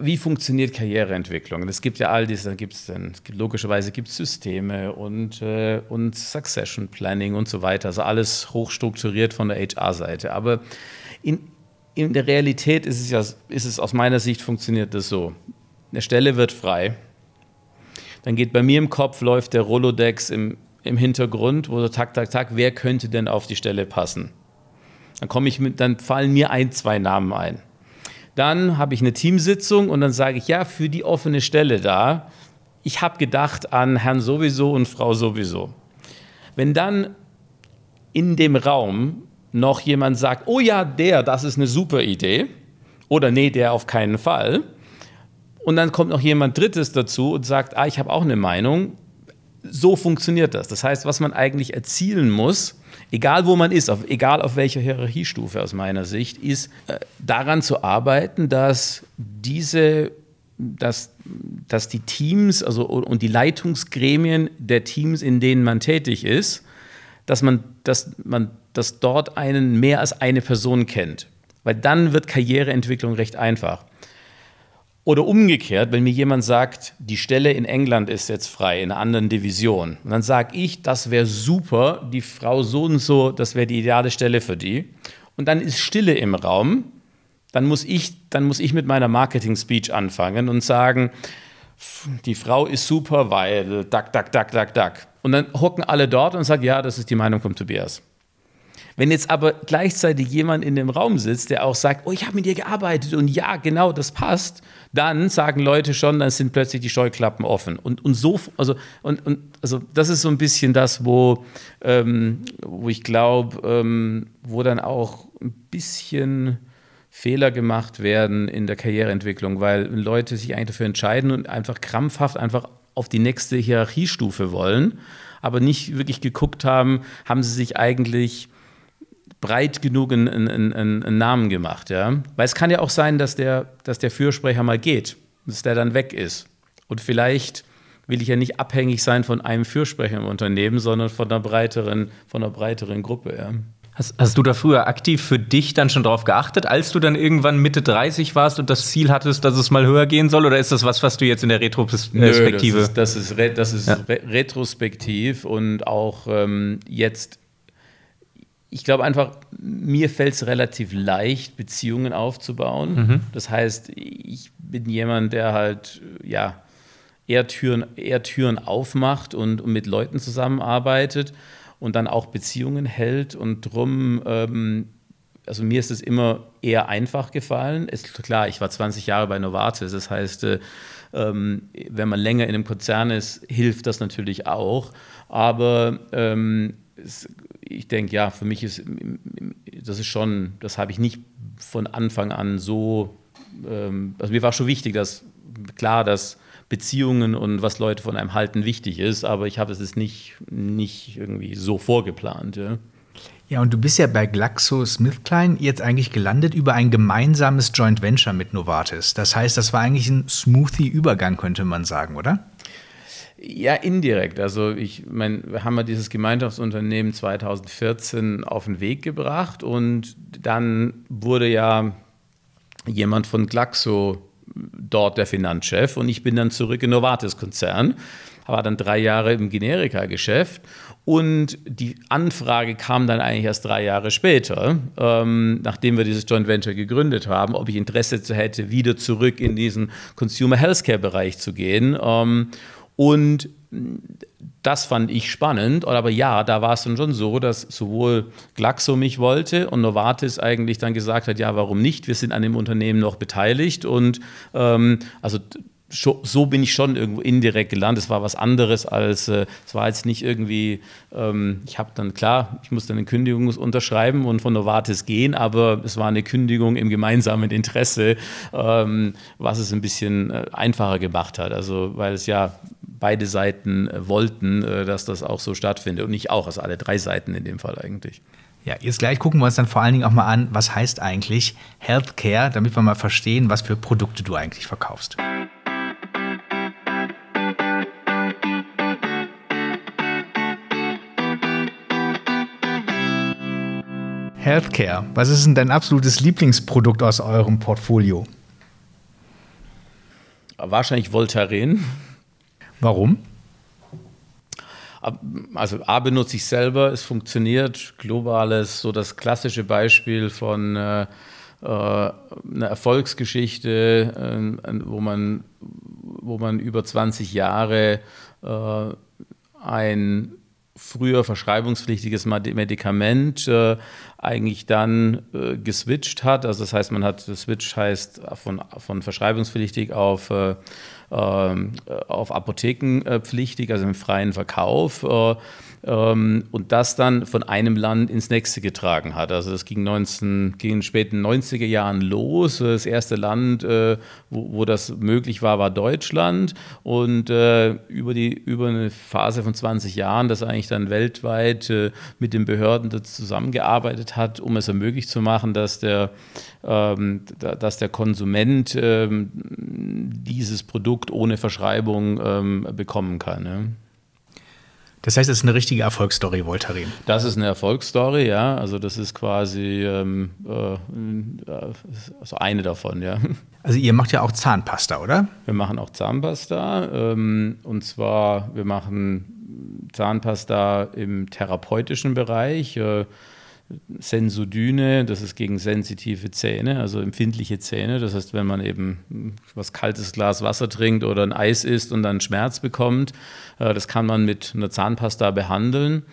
wie funktioniert Karriereentwicklung? Es gibt ja all diese, gibt es dann, logischerweise gibt es Systeme und, äh, und Succession Planning und so weiter. Also alles hochstrukturiert von der HR-Seite. Aber in, in der Realität ist es ja, ist es aus meiner Sicht funktioniert das so eine Stelle wird frei. Dann geht bei mir im Kopf, läuft der Rolodex im, im Hintergrund, wo so tak, tak, tak, wer könnte denn auf die Stelle passen? Dann ich mit, dann fallen mir ein, zwei Namen ein. Dann habe ich eine Teamsitzung und dann sage ich, ja, für die offene Stelle da, ich habe gedacht an Herrn sowieso und Frau sowieso. Wenn dann in dem Raum noch jemand sagt, oh ja, der, das ist eine super Idee, oder nee, der auf keinen Fall, und dann kommt noch jemand Drittes dazu und sagt, ah, ich habe auch eine Meinung. So funktioniert das. Das heißt, was man eigentlich erzielen muss, egal wo man ist, auf, egal auf welcher Hierarchiestufe aus meiner Sicht, ist äh, daran zu arbeiten, dass diese dass, dass die Teams also, und die Leitungsgremien der Teams, in denen man tätig ist, dass man, dass man dass dort einen mehr als eine Person kennt. Weil dann wird Karriereentwicklung recht einfach. Oder umgekehrt, wenn mir jemand sagt, die Stelle in England ist jetzt frei, in einer anderen Division, und dann sage ich, das wäre super, die Frau so und so, das wäre die ideale Stelle für die. Und dann ist Stille im Raum, dann muss ich, dann muss ich mit meiner Marketing-Speech anfangen und sagen, die Frau ist super, weil, dack, dack, dack, dack, dack. Und dann hocken alle dort und sagen, ja, das ist die Meinung von Tobias. Wenn jetzt aber gleichzeitig jemand in dem Raum sitzt, der auch sagt, oh, ich habe mit dir gearbeitet und ja, genau, das passt, dann sagen Leute schon, dann sind plötzlich die Scheuklappen offen. Und, und so, also, und, und, also das ist so ein bisschen das, wo, ähm, wo ich glaube, ähm, wo dann auch ein bisschen Fehler gemacht werden in der Karriereentwicklung, weil Leute sich eigentlich dafür entscheiden und einfach krampfhaft einfach auf die nächste Hierarchiestufe wollen, aber nicht wirklich geguckt haben, haben sie sich eigentlich breit genug einen, einen, einen, Namen gemacht. Ja? Weil es kann ja auch sein, dass der, dass der Fürsprecher mal geht, dass der dann weg ist. Und vielleicht will ich ja nicht abhängig sein von einem Fürsprecher im Unternehmen, sondern von einer breiteren, von einer breiteren Gruppe. Ja. Hast, hast, du da früher aktiv für dich dann schon darauf geachtet, als du dann irgendwann Mitte 30 warst und das Ziel hattest, dass es mal höher gehen soll? Oder ist das was, was du jetzt in der Retrospektive? Nö, das ist, das ist, das ist ja. retrospektiv und auch ähm, jetzt ich glaube einfach, mir fällt es relativ leicht, Beziehungen aufzubauen. Mhm. Das heißt, ich bin jemand, der halt, ja, eher Türen, eher Türen aufmacht und, und mit Leuten zusammenarbeitet. und dann auch Beziehungen hält und drum ähm, also mir ist es immer eher einfach gefallen. Ist klar, ich war 20 Jahre bei Novartis, das heißt, äh, ähm, wenn man länger in einem Konzern ist, hilft das natürlich auch. Aber ähm, es, ich denke, ja, für mich ist das ist schon, das habe ich nicht von Anfang an so, ähm, also mir war schon wichtig, dass klar, dass Beziehungen und was Leute von einem halten wichtig ist, aber ich habe es nicht, nicht irgendwie so vorgeplant. Ja. Ja, und du bist ja bei GlaxoSmithKline jetzt eigentlich gelandet über ein gemeinsames Joint Venture mit Novartis. Das heißt, das war eigentlich ein smoothie Übergang, könnte man sagen, oder? Ja, indirekt. Also ich meine, wir haben ja dieses Gemeinschaftsunternehmen 2014 auf den Weg gebracht und dann wurde ja jemand von Glaxo dort der Finanzchef und ich bin dann zurück in Novartis-Konzern, war dann drei Jahre im Generika-Geschäft und die Anfrage kam dann eigentlich erst drei Jahre später, ähm, nachdem wir dieses Joint Venture gegründet haben, ob ich Interesse hätte, wieder zurück in diesen Consumer Healthcare-Bereich zu gehen. Ähm, und das fand ich spannend. Aber ja, da war es dann schon so, dass sowohl Glaxo mich wollte und Novartis eigentlich dann gesagt hat, ja, warum nicht? Wir sind an dem Unternehmen noch beteiligt. Und ähm, also so bin ich schon irgendwo indirekt gelandet. Es war was anderes als, äh, es war jetzt nicht irgendwie, ähm, ich habe dann, klar, ich musste eine Kündigung unterschreiben und von Novartis gehen, aber es war eine Kündigung im gemeinsamen Interesse, ähm, was es ein bisschen äh, einfacher gemacht hat. Also, weil es ja beide Seiten äh, wollten, äh, dass das auch so stattfindet und nicht auch, also alle drei Seiten in dem Fall eigentlich. Ja, jetzt gleich gucken wir uns dann vor allen Dingen auch mal an, was heißt eigentlich Healthcare, damit wir mal verstehen, was für Produkte du eigentlich verkaufst. Healthcare. Was ist denn dein absolutes Lieblingsprodukt aus eurem Portfolio? Wahrscheinlich Voltaren. Warum? Also A benutze ich selber, es funktioniert. Globales, so das klassische Beispiel von äh, äh einer Erfolgsgeschichte, äh, wo, man, wo man über 20 Jahre äh, ein früher verschreibungspflichtiges Medikament äh, eigentlich dann äh, geswitcht hat. Also das heißt, man hat, Switch heißt von, von verschreibungspflichtig auf, äh, auf apothekenpflichtig, also im freien Verkauf. Äh, ähm, und das dann von einem Land ins nächste getragen hat. Also das ging, 19, ging in den späten 90er Jahren los. Das erste Land, äh, wo, wo, das möglich war, war Deutschland. Und äh, über, die, über eine Phase von 20 Jahren, das eigentlich dann weltweit äh, mit den Behörden zusammengearbeitet hat, um es ermöglicht zu machen, dass der, ähm, dass der Konsument ähm, dieses Produkt ohne Verschreibung ähm, bekommen kann. Ja. Das heißt, es ist eine richtige Erfolgsstory, Voltaren. Das ist eine Erfolgsstory, ja. Also das ist quasi ähm, äh, also eine davon, ja. Also ihr macht ja auch Zahnpasta, oder? Wir machen auch Zahnpasta. Ähm, und zwar, wir machen Zahnpasta im therapeutischen Bereich. Äh, Sensodyne, das ist gegen sensitive Zähne, also empfindliche Zähne. Das heißt, wenn man eben was kaltes Glas Wasser trinkt oder ein Eis isst und dann Schmerz bekommt, äh, das kann man mit einer Zahnpasta behandeln.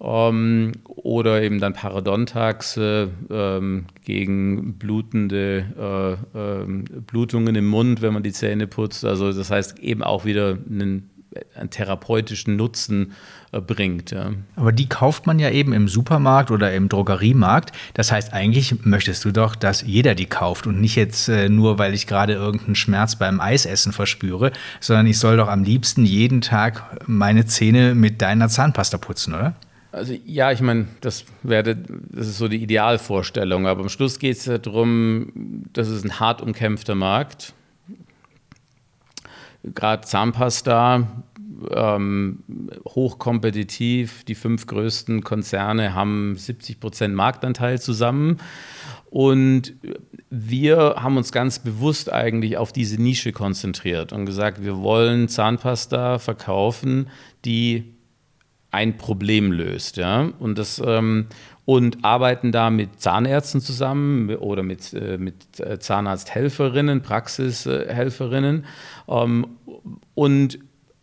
Ähm, oder eben dann Parodontax äh, ähm, gegen blutende äh, ähm, Blutungen im Mund, wenn man die Zähne putzt. Also das heißt eben auch wieder einen einen therapeutischen Nutzen bringt. Ja. Aber die kauft man ja eben im Supermarkt oder im Drogeriemarkt. Das heißt, eigentlich möchtest du doch, dass jeder die kauft und nicht jetzt äh, nur, weil ich gerade irgendeinen Schmerz beim Eisessen verspüre, sondern ich soll doch am liebsten jeden Tag meine Zähne mit deiner Zahnpasta putzen, oder? Also ja, ich meine, das wäre, das ist so die Idealvorstellung, aber am Schluss geht es ja darum, das ist ein hart umkämpfter Markt gerade Zahnpasta, ähm, hochkompetitiv. Die fünf größten Konzerne haben 70 Prozent Marktanteil zusammen. Und wir haben uns ganz bewusst eigentlich auf diese Nische konzentriert und gesagt, wir wollen Zahnpasta verkaufen, die ein Problem löst. Ja? Und, das, ähm, und arbeiten da mit Zahnärzten zusammen oder mit, äh, mit äh, Zahnarzthelferinnen, Praxishelferinnen. Ähm, und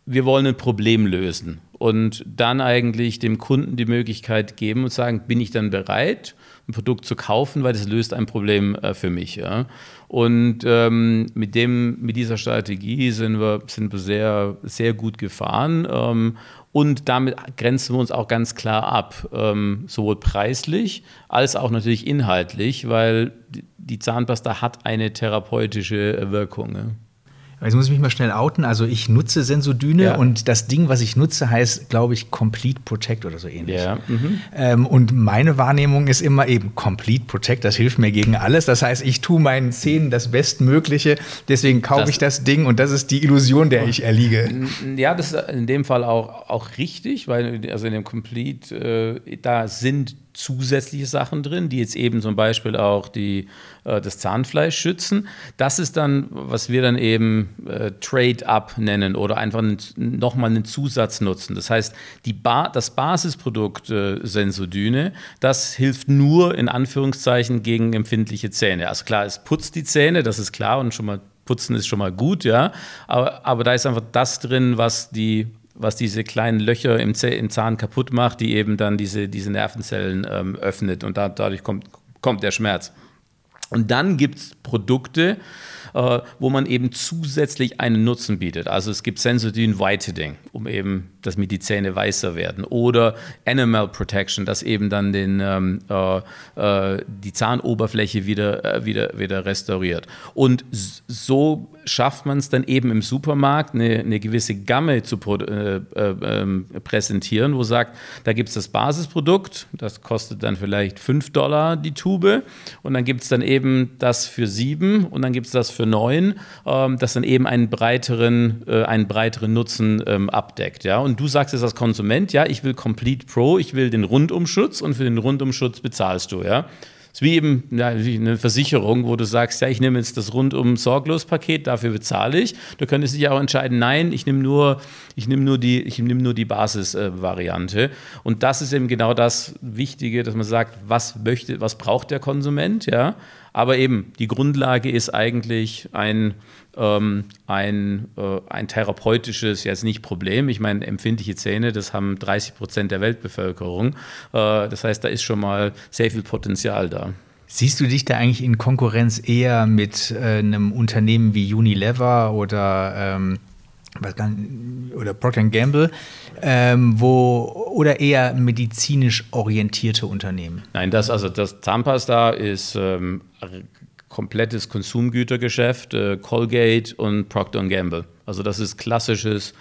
wir wollen ein Problem lösen. und dann eigentlich dem Kunden die Möglichkeit geben und sagen, bin ich dann bereit, ein Produkt zu kaufen, weil das löst ein Problem äh, für mich. Ja? Und ähm, mit, dem, mit dieser Strategie sind wir, sind wir sehr, sehr gut gefahren. Ähm, und damit grenzen wir uns auch ganz klar ab, ähm, sowohl preislich als auch natürlich inhaltlich, weil die Zahnpasta hat eine therapeutische Wirkung. Ja. Jetzt muss ich mich mal schnell outen. Also ich nutze Sensodyne ja. und das Ding, was ich nutze, heißt, glaube ich, Complete Protect oder so ähnlich. Ja. Mhm. Ähm, und meine Wahrnehmung ist immer eben Complete Protect, das hilft mir gegen alles. Das heißt, ich tue meinen Zähnen das Bestmögliche, deswegen kaufe ich das Ding und das ist die Illusion, der ich erliege. Ja, das ist in dem Fall auch, auch richtig, weil also in dem Complete, äh, da sind zusätzliche Sachen drin, die jetzt eben zum Beispiel auch die, äh, das Zahnfleisch schützen. Das ist dann, was wir dann eben äh, Trade-up nennen oder einfach nochmal einen Zusatz nutzen. Das heißt, die ba das Basisprodukt äh, Sensodyne, das hilft nur in Anführungszeichen gegen empfindliche Zähne. Also klar, es putzt die Zähne, das ist klar und schon mal putzen ist schon mal gut, ja. Aber, aber da ist einfach das drin, was die was diese kleinen Löcher im, im, Zahn kaputt macht, die eben dann diese, diese Nervenzellen ähm, öffnet und da, dadurch kommt, kommt der Schmerz. Und dann gibt es Produkte, äh, wo man eben zusätzlich einen Nutzen bietet. Also es gibt Sensodyne Whitening, um eben, dass mir die Zähne weißer werden. Oder Animal Protection, dass eben dann den, ähm, äh, äh, die Zahnoberfläche wieder, äh, wieder, wieder restauriert. Und so schafft man es dann eben im Supermarkt, eine, eine gewisse Gamme zu äh, äh, ähm, präsentieren, wo sagt, da gibt es das Basisprodukt, das kostet dann vielleicht 5 Dollar die Tube und dann gibt es dann eben das für 7 und dann gibt es das für 9, ähm, das dann eben einen breiteren, äh, einen breiteren Nutzen ähm, abdeckt. Ja? Und du sagst jetzt als Konsument, ja, ich will Complete Pro, ich will den Rundumschutz und für den Rundumschutz bezahlst du. Ja? ist wie eben ja, wie eine Versicherung, wo du sagst, ja, ich nehme jetzt das rundum sorglos Paket, dafür bezahle ich. Du könntest dich auch entscheiden, nein, ich nehme nur, ich nehme nur die, ich nehme nur die Basisvariante. Äh, und das ist eben genau das Wichtige, dass man sagt, was möchte, was braucht der Konsument, ja. Aber eben die Grundlage ist eigentlich ein ähm, ein, äh, ein therapeutisches, jetzt nicht Problem. Ich meine, empfindliche Zähne, das haben 30 Prozent der Weltbevölkerung. Äh, das heißt, da ist schon mal sehr viel Potenzial da. Siehst du dich da eigentlich in Konkurrenz eher mit äh, einem Unternehmen wie Unilever oder ähm oder Procter Gamble, ähm, wo oder eher medizinisch orientierte Unternehmen? Nein, das also das Zahnpasta ist ähm, komplettes Konsumgütergeschäft, äh, Colgate und Procter Gamble. Also das ist klassisches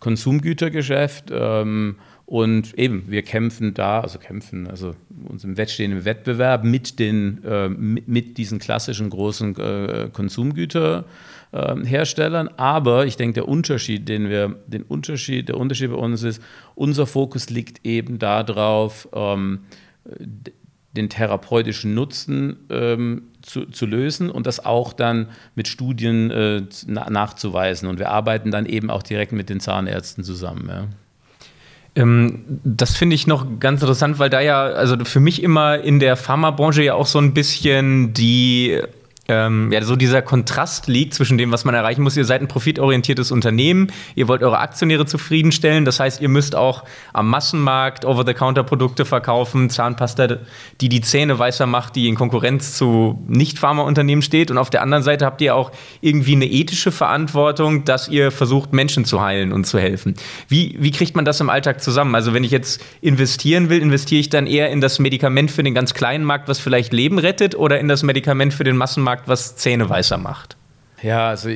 Konsumgütergeschäft. Ähm, und eben, wir kämpfen da, also kämpfen, also uns im Wettstehen Wettbewerb mit, den, äh, mit, mit, diesen klassischen großen äh, Konsumgüterherstellern. Aber ich denke, der Unterschied, den wir, den Unterschied, der Unterschied bei uns ist, unser Fokus liegt eben darauf, ähm, den therapeutischen Nutzen ähm, zu, zu, lösen und das auch dann mit Studien äh, nachzuweisen. Und wir arbeiten dann eben auch direkt mit den Zahnärzten zusammen. Ja. Ähm, das finde ich noch ganz interessant, weil da ja, also für mich immer in der Pharmabranche ja auch so ein bisschen die ähm, ja, so dieser Kontrast liegt zwischen dem, was man erreichen muss. Ihr seid ein profitorientiertes Unternehmen, ihr wollt eure Aktionäre zufriedenstellen. Das heißt, ihr müsst auch am Massenmarkt Over-the-Counter-Produkte verkaufen, Zahnpasta, die die Zähne weißer macht, die in Konkurrenz zu Nicht-Pharmaunternehmen steht. Und auf der anderen Seite habt ihr auch irgendwie eine ethische Verantwortung, dass ihr versucht, Menschen zu heilen und zu helfen. Wie, wie kriegt man das im Alltag zusammen? Also, wenn ich jetzt investieren will, investiere ich dann eher in das Medikament für den ganz kleinen Markt, was vielleicht Leben rettet, oder in das Medikament für den Massenmarkt? Sagt, was Zähne weißer macht? Ja, also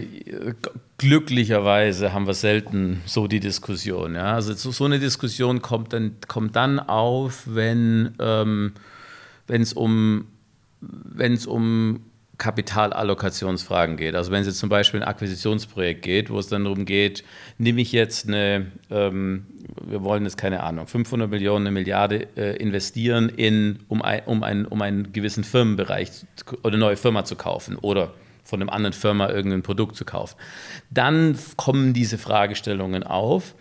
glücklicherweise haben wir selten so die Diskussion. Ja? Also so, eine Diskussion kommt dann, kommt dann auf, wenn ähm, es um, wenn's um Kapitalallokationsfragen geht. Also wenn es jetzt zum Beispiel ein Akquisitionsprojekt geht, wo es dann darum geht, nehme ich jetzt eine, ähm, wir wollen jetzt keine Ahnung, 500 Millionen, eine Milliarde äh, investieren, in, um, ein, um, ein, um einen gewissen Firmenbereich oder eine neue Firma zu kaufen oder von einem anderen Firma irgendein Produkt zu kaufen. Dann kommen diese Fragestellungen auf.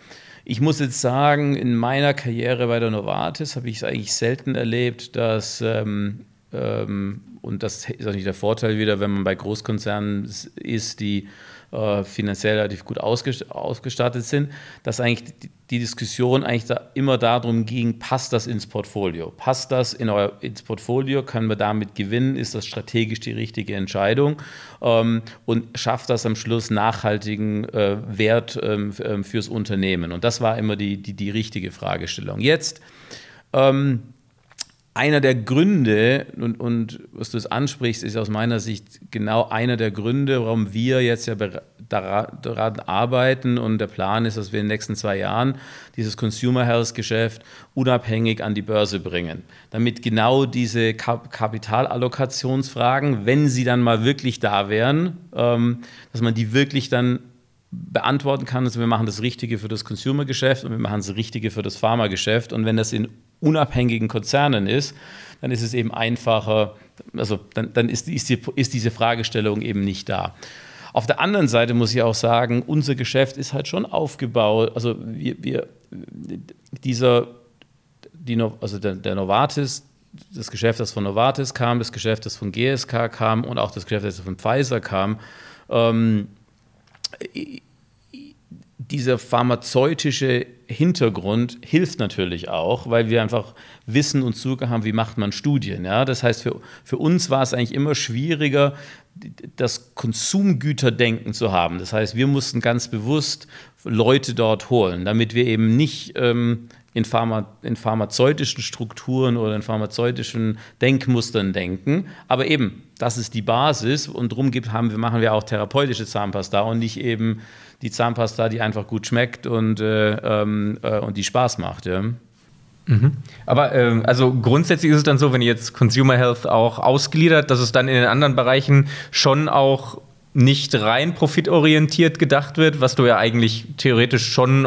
Ich muss jetzt sagen, in meiner Karriere bei der Novartis habe ich es eigentlich selten erlebt, dass ähm, und das ist auch der Vorteil wieder, wenn man bei Großkonzernen ist, die äh, finanziell relativ gut ausgestattet sind, dass eigentlich die Diskussion eigentlich da immer darum ging, passt das ins Portfolio? Passt das in euer, ins Portfolio? Können wir damit gewinnen? Ist das strategisch die richtige Entscheidung? Ähm, und schafft das am Schluss nachhaltigen äh, Wert ähm, ähm fürs Unternehmen? Und das war immer die, die, die richtige Fragestellung. Jetzt ähm, einer der Gründe, und, und was du es ansprichst, ist aus meiner Sicht genau einer der Gründe, warum wir jetzt ja daran arbeiten und der Plan ist, dass wir in den nächsten zwei Jahren dieses Consumer Health Geschäft unabhängig an die Börse bringen. Damit genau diese Kap Kapitalallokationsfragen, wenn sie dann mal wirklich da wären, ähm, dass man die wirklich dann beantworten kann. Also wir machen das Richtige für das Consumer-Geschäft und wir machen das Richtige für das Pharma-Geschäft. Und wenn das in unabhängigen Konzernen ist, dann ist es eben einfacher, also dann, dann ist, ist, die, ist diese Fragestellung eben nicht da. Auf der anderen Seite muss ich auch sagen, unser Geschäft ist halt schon aufgebaut, also wir, wir dieser, die, also der, der Novartis, das Geschäft, das von Novartis kam, das Geschäft, das von GSK kam und auch das Geschäft, das von Pfizer kam, ähm, dieser pharmazeutische Hintergrund hilft natürlich auch, weil wir einfach Wissen und Zugang haben, wie macht man Studien. Ja? Das heißt, für, für uns war es eigentlich immer schwieriger, das Konsumgüterdenken zu haben. Das heißt, wir mussten ganz bewusst Leute dort holen, damit wir eben nicht ähm, in, Pharma, in pharmazeutischen Strukturen oder in pharmazeutischen Denkmustern denken. Aber eben, das ist die Basis und darum gibt, haben wir, machen wir auch therapeutische Zahnpasta und nicht eben die Zahnpasta, die einfach gut schmeckt und, äh, ähm, äh, und die Spaß macht. Ja. Mhm. Aber ähm, also grundsätzlich ist es dann so, wenn ihr jetzt Consumer Health auch ausgliedert, dass es dann in den anderen Bereichen schon auch nicht rein profitorientiert gedacht wird, was du ja eigentlich theoretisch schon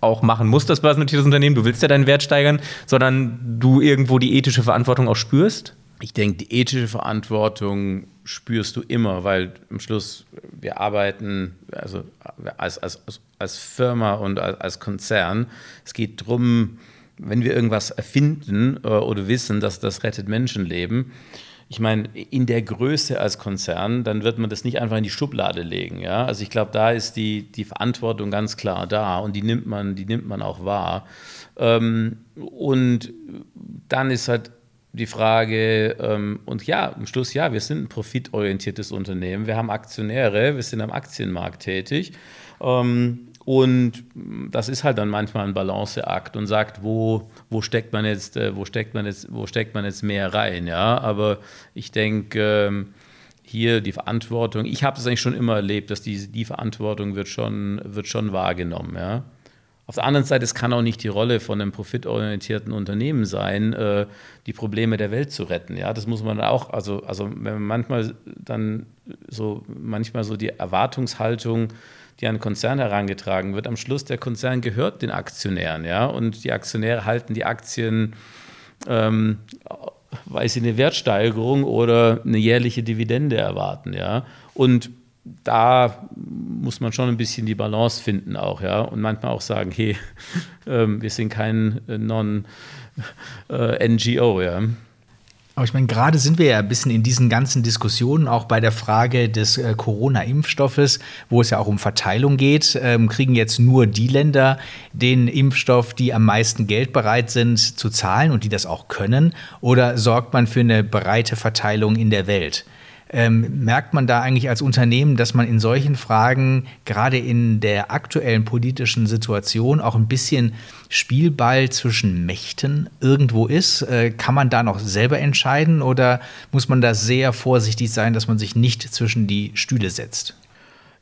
auch machen musst als börsennotiertes Unternehmen. Du willst ja deinen Wert steigern, sondern du irgendwo die ethische Verantwortung auch spürst? Ich denke, die ethische Verantwortung spürst du immer, weil am Schluss wir arbeiten also als, als, als Firma und als, als Konzern. Es geht darum, wenn wir irgendwas erfinden äh, oder wissen, dass das rettet Menschenleben, ich meine, in der Größe als Konzern, dann wird man das nicht einfach in die Schublade legen. Ja? Also ich glaube, da ist die, die Verantwortung ganz klar da und die nimmt man, die nimmt man auch wahr. Ähm, und dann ist halt die Frage, ähm, und ja, am Schluss, ja, wir sind ein profitorientiertes Unternehmen, wir haben Aktionäre, wir sind am Aktienmarkt tätig. Ähm, und das ist halt dann manchmal ein Balanceakt und sagt, wo, wo steckt man jetzt, äh, wo steckt man jetzt, wo steckt man jetzt mehr rein, ja. Aber ich denke, ähm, hier die Verantwortung, ich habe es eigentlich schon immer erlebt, dass die, die Verantwortung wird schon, wird schon wahrgenommen, ja. Auf der anderen Seite, es kann auch nicht die Rolle von einem profitorientierten Unternehmen sein, äh, die Probleme der Welt zu retten. Ja, das muss man auch, also, also wenn man manchmal dann so, manchmal so die Erwartungshaltung die an den Konzern herangetragen wird. Am Schluss, der Konzern gehört den Aktionären, ja, und die Aktionäre halten die Aktien, ähm, weil sie eine Wertsteigerung oder eine jährliche Dividende erwarten, ja. Und da muss man schon ein bisschen die Balance finden auch, ja, und manchmal auch sagen, hey, äh, wir sind kein äh, Non-NGO, äh, ja. Aber ich meine, gerade sind wir ja ein bisschen in diesen ganzen Diskussionen, auch bei der Frage des äh, Corona-Impfstoffes, wo es ja auch um Verteilung geht. Ähm, kriegen jetzt nur die Länder den Impfstoff, die am meisten Geld bereit sind zu zahlen und die das auch können? Oder sorgt man für eine breite Verteilung in der Welt? Ähm, merkt man da eigentlich als Unternehmen, dass man in solchen Fragen, gerade in der aktuellen politischen Situation, auch ein bisschen Spielball zwischen Mächten irgendwo ist? Äh, kann man da noch selber entscheiden oder muss man da sehr vorsichtig sein, dass man sich nicht zwischen die Stühle setzt?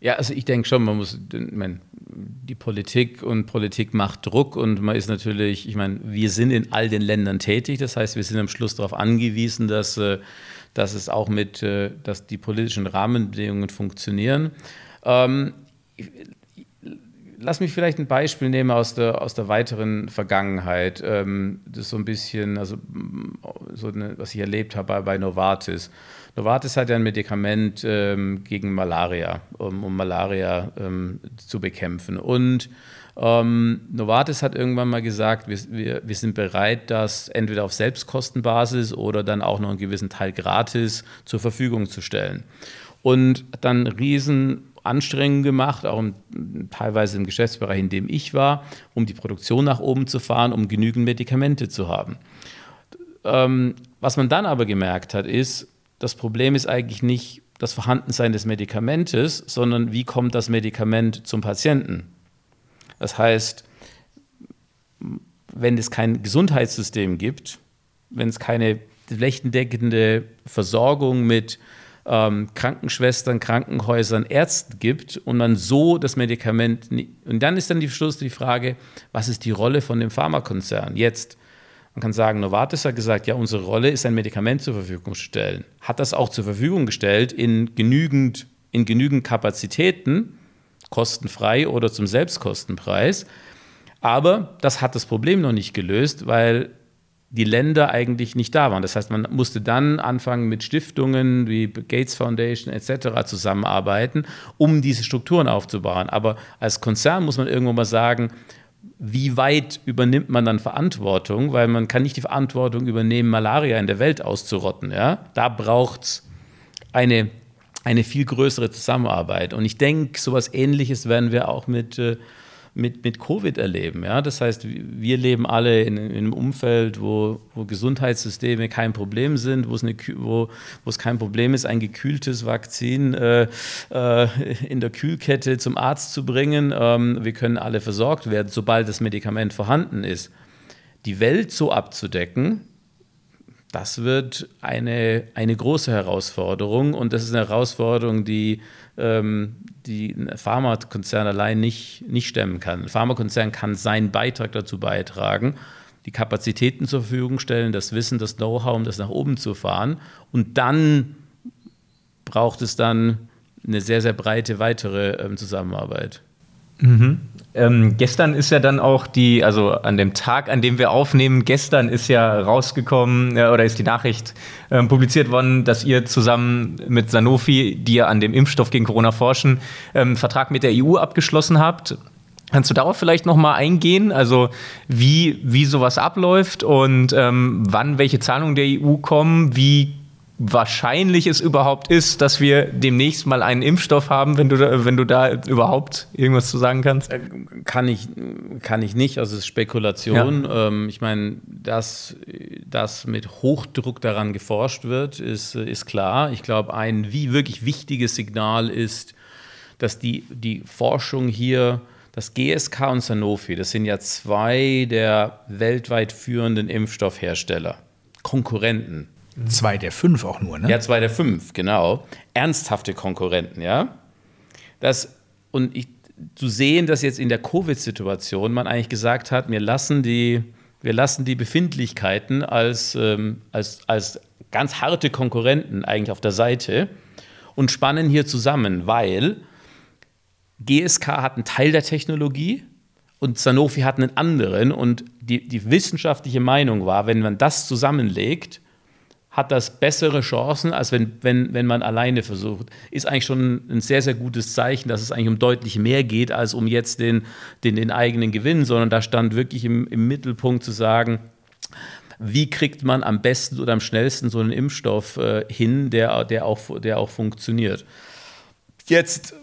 Ja, also ich denke schon, man muss, man, die Politik und Politik macht Druck und man ist natürlich, ich meine, wir sind in all den Ländern tätig, das heißt, wir sind am Schluss darauf angewiesen, dass äh, dass es auch mit, äh, dass die politischen Rahmenbedingungen funktionieren. Ähm, lass mich vielleicht ein Beispiel nehmen aus der, aus der weiteren Vergangenheit. Ähm, das ist so ein bisschen, also so eine, was ich erlebt habe bei, bei Novartis. Novartis hat ja ein Medikament ähm, gegen Malaria, um, um Malaria ähm, zu bekämpfen. Und ähm, Novartis hat irgendwann mal gesagt, wir, wir, wir, sind bereit, das entweder auf Selbstkostenbasis oder dann auch noch einen gewissen Teil gratis zur Verfügung zu stellen. Und dann riesen Anstrengungen gemacht, auch im, teilweise im Geschäftsbereich, in dem ich war, um die Produktion nach oben zu fahren, um genügend Medikamente zu haben. Ähm, was man dann aber gemerkt hat, ist, das Problem ist eigentlich nicht das Vorhandensein des Medikamentes, sondern wie kommt das Medikament zum Patienten? Das heißt, wenn es kein Gesundheitssystem gibt, wenn es keine flächendeckende Versorgung mit ähm, Krankenschwestern, Krankenhäusern, Ärzten gibt und man so das Medikament. Und dann ist dann die Schluss die Frage, was ist die Rolle von dem Pharmakonzern jetzt? Man kann sagen, Novartis hat gesagt, ja, unsere Rolle ist ein Medikament zur Verfügung zu stellen. Hat das auch zur Verfügung gestellt in genügend, in genügend Kapazitäten, kostenfrei oder zum Selbstkostenpreis. Aber das hat das Problem noch nicht gelöst, weil die Länder eigentlich nicht da waren. Das heißt, man musste dann anfangen mit Stiftungen wie Gates Foundation etc. zusammenarbeiten, um diese Strukturen aufzubauen. Aber als Konzern muss man irgendwo mal sagen, wie weit übernimmt man dann Verantwortung? Weil man kann nicht die Verantwortung übernehmen, Malaria in der Welt auszurotten. Ja? Da braucht es eine, eine viel größere Zusammenarbeit. Und ich denke, so etwas Ähnliches werden wir auch mit äh, mit, mit Covid erleben. Ja? Das heißt, wir leben alle in, in einem Umfeld, wo, wo Gesundheitssysteme kein Problem sind, wo es, eine, wo, wo es kein Problem ist, ein gekühltes Vakzin äh, äh, in der Kühlkette zum Arzt zu bringen. Ähm, wir können alle versorgt werden, sobald das Medikament vorhanden ist. Die Welt so abzudecken, das wird eine, eine große Herausforderung und das ist eine Herausforderung, die, ähm, die ein Pharmakonzern allein nicht, nicht stemmen kann. Ein Pharmakonzern kann seinen Beitrag dazu beitragen, die Kapazitäten zur Verfügung stellen, das Wissen, das Know-how, um das nach oben zu fahren. Und dann braucht es dann eine sehr, sehr breite weitere ähm, Zusammenarbeit. Mhm. Ähm, gestern ist ja dann auch die, also an dem Tag, an dem wir aufnehmen, gestern ist ja rausgekommen äh, oder ist die Nachricht äh, publiziert worden, dass ihr zusammen mit Sanofi, die ja an dem Impfstoff gegen Corona forschen, ähm, Vertrag mit der EU abgeschlossen habt. Kannst du darauf vielleicht noch mal eingehen? Also wie, wie sowas abläuft und ähm, wann welche Zahlungen der EU kommen? Wie wahrscheinlich es überhaupt ist, dass wir demnächst mal einen Impfstoff haben, wenn du da, wenn du da überhaupt irgendwas zu sagen kannst? Äh, kann ich, kann ich nicht, also es ist Spekulation. Ja. Ähm, ich meine, dass, dass mit Hochdruck daran geforscht wird, ist, ist klar. Ich glaube, ein wie wirklich wichtiges Signal ist, dass die, die Forschung hier das GSK und Sanofi, das sind ja zwei der weltweit führenden Impfstoffhersteller, Konkurrenten. Zwei der fünf auch nur, ne? Ja, zwei der fünf, genau. Ernsthafte Konkurrenten, ja. Das, und ich, zu sehen, dass jetzt in der Covid-Situation man eigentlich gesagt hat, wir lassen die, wir lassen die Befindlichkeiten als, ähm, als, als ganz harte Konkurrenten eigentlich auf der Seite und spannen hier zusammen, weil GSK hat einen Teil der Technologie und Sanofi hat einen anderen und die, die wissenschaftliche Meinung war, wenn man das zusammenlegt, hat das bessere Chancen, als wenn, wenn, wenn man alleine versucht. Ist eigentlich schon ein sehr, sehr gutes Zeichen, dass es eigentlich um deutlich mehr geht, als um jetzt den, den, den eigenen Gewinn, sondern da stand wirklich im, im Mittelpunkt zu sagen, wie kriegt man am besten oder am schnellsten so einen Impfstoff äh, hin, der, der, auch, der auch funktioniert. Jetzt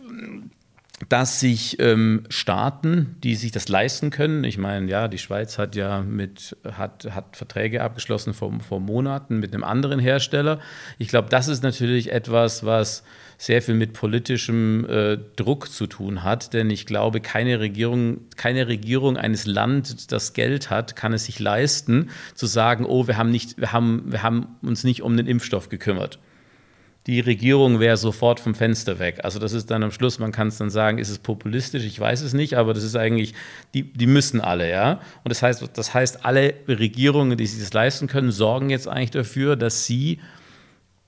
dass sich ähm, Staaten, die sich das leisten können, ich meine, ja, die Schweiz hat ja mit, hat, hat Verträge abgeschlossen vor, vor Monaten mit einem anderen Hersteller. Ich glaube, das ist natürlich etwas, was sehr viel mit politischem äh, Druck zu tun hat, denn ich glaube, keine Regierung, keine Regierung eines Landes, das Geld hat, kann es sich leisten, zu sagen, oh, wir haben, nicht, wir haben, wir haben uns nicht um den Impfstoff gekümmert die Regierung wäre sofort vom Fenster weg. Also das ist dann am Schluss, man kann es dann sagen, ist es populistisch, ich weiß es nicht, aber das ist eigentlich, die, die müssen alle, ja. Und das heißt, das heißt, alle Regierungen, die sich das leisten können, sorgen jetzt eigentlich dafür, dass sie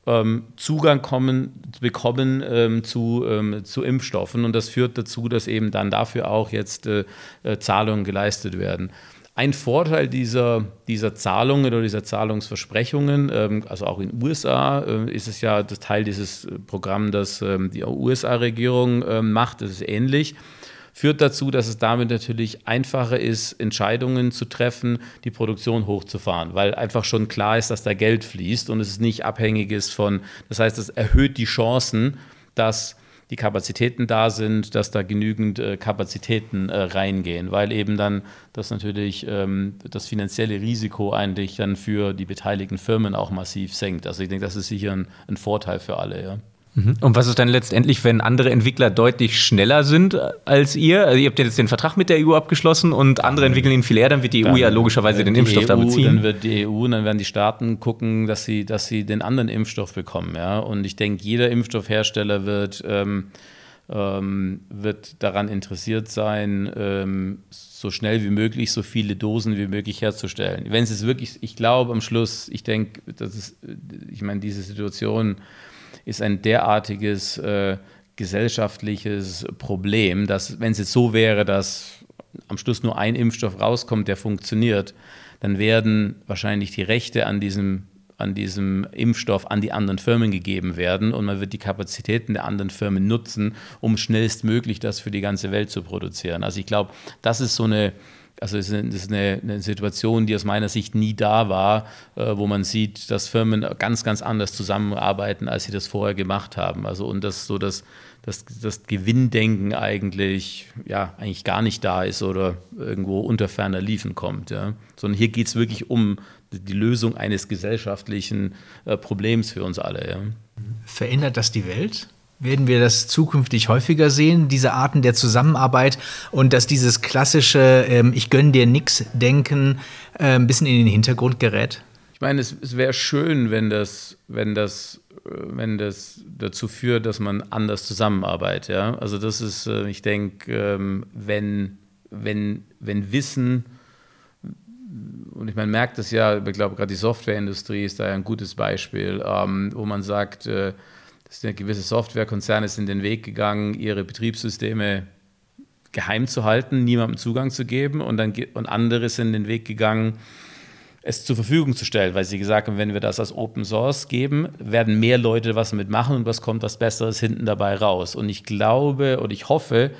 ähm, Zugang kommen, bekommen ähm, zu, ähm, zu Impfstoffen. Und das führt dazu, dass eben dann dafür auch jetzt äh, äh, Zahlungen geleistet werden. Ein Vorteil dieser, dieser Zahlungen oder dieser Zahlungsversprechungen, ähm, also auch in den USA, äh, ist es ja das Teil dieses Programms, das ähm, die USA-Regierung ähm, macht, das ist ähnlich. Führt dazu, dass es damit natürlich einfacher ist, Entscheidungen zu treffen, die Produktion hochzufahren, weil einfach schon klar ist, dass da Geld fließt und es nicht abhängig ist von, das heißt, es erhöht die Chancen, dass die Kapazitäten da sind, dass da genügend äh, Kapazitäten äh, reingehen, weil eben dann das natürlich ähm, das finanzielle Risiko eigentlich dann für die beteiligten Firmen auch massiv senkt. Also ich denke, das ist sicher ein, ein Vorteil für alle. Ja. Mhm. Und was ist dann letztendlich, wenn andere Entwickler deutlich schneller sind als ihr? Also ihr habt jetzt den Vertrag mit der EU abgeschlossen und andere entwickeln ihn viel eher, dann wird die EU ja logischerweise den Impfstoff EU, da beziehen. Dann wird die EU, dann werden die Staaten gucken, dass sie, dass sie den anderen Impfstoff bekommen. Ja? Und ich denke, jeder Impfstoffhersteller wird, ähm, ähm, wird daran interessiert sein, ähm, so schnell wie möglich so viele Dosen wie möglich herzustellen. Wenn es wirklich, ich glaube am Schluss, ich denke, das ist, ich meine, diese Situation ist ein derartiges äh, gesellschaftliches Problem, dass wenn es jetzt so wäre, dass am Schluss nur ein Impfstoff rauskommt, der funktioniert, dann werden wahrscheinlich die Rechte an diesem, an diesem Impfstoff an die anderen Firmen gegeben werden und man wird die Kapazitäten der anderen Firmen nutzen, um schnellstmöglich das für die ganze Welt zu produzieren. Also ich glaube, das ist so eine also es ist eine, eine, Situation, die aus meiner Sicht nie da war, äh, wo man sieht, dass Firmen ganz, ganz anders zusammenarbeiten, als sie das vorher gemacht haben. Also und dass so das, das, das Gewinndenken eigentlich, ja, eigentlich gar nicht da ist oder irgendwo unter ferner Liefen kommt. Ja. Sondern hier geht es wirklich um die Lösung eines gesellschaftlichen äh, Problems für uns alle. Ja. Verändert das die Welt? Werden wir das zukünftig häufiger sehen, diese Arten der Zusammenarbeit und dass dieses klassische ähm, Ich gönn dir nix Denken äh, ein bisschen in den Hintergrund gerät? Ich meine, es, es wäre schön, wenn das, wenn das äh, wenn das dazu führt, dass man anders zusammenarbeitet. Ja? Also das ist, äh, ich denke, ähm, wenn, wenn, wenn Wissen, und ich meine, merkt das ja, ich glaube, gerade die Softwareindustrie ist da ein gutes Beispiel, ähm, wo man sagt, äh, gewisse Softwarekonzerne sind den Weg gegangen, ihre Betriebssysteme geheim zu halten, niemandem Zugang zu geben und, dann, und andere sind den Weg gegangen, es zur Verfügung zu stellen, weil sie gesagt haben, wenn wir das als Open Source geben, werden mehr Leute was damit machen und was kommt was Besseres hinten dabei raus. Und ich glaube und ich hoffe,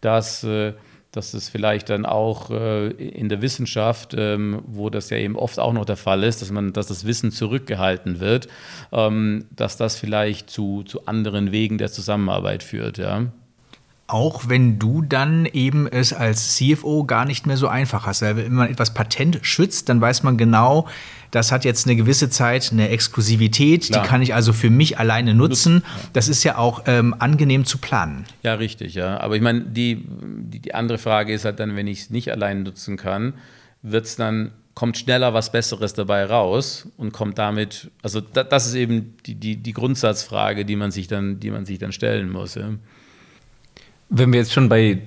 dass äh, dass es vielleicht dann auch äh, in der Wissenschaft, ähm, wo das ja eben oft auch noch der Fall ist, dass man, dass das Wissen zurückgehalten wird, ähm, dass das vielleicht zu, zu anderen Wegen der Zusammenarbeit führt, ja. Auch wenn du dann eben es als CFO gar nicht mehr so einfach hast. Weil wenn man etwas Patent schützt, dann weiß man genau, das hat jetzt eine gewisse Zeit eine Exklusivität, Klar. die kann ich also für mich alleine nutzen. Das ist ja auch ähm, angenehm zu planen. Ja, richtig, ja. Aber ich meine, die, die, die andere Frage ist halt dann, wenn ich es nicht alleine nutzen kann, wird es dann kommt schneller was Besseres dabei raus und kommt damit, also da, das ist eben die, die, die Grundsatzfrage, die man sich dann, die man sich dann stellen muss. Ja. Wenn wir jetzt schon bei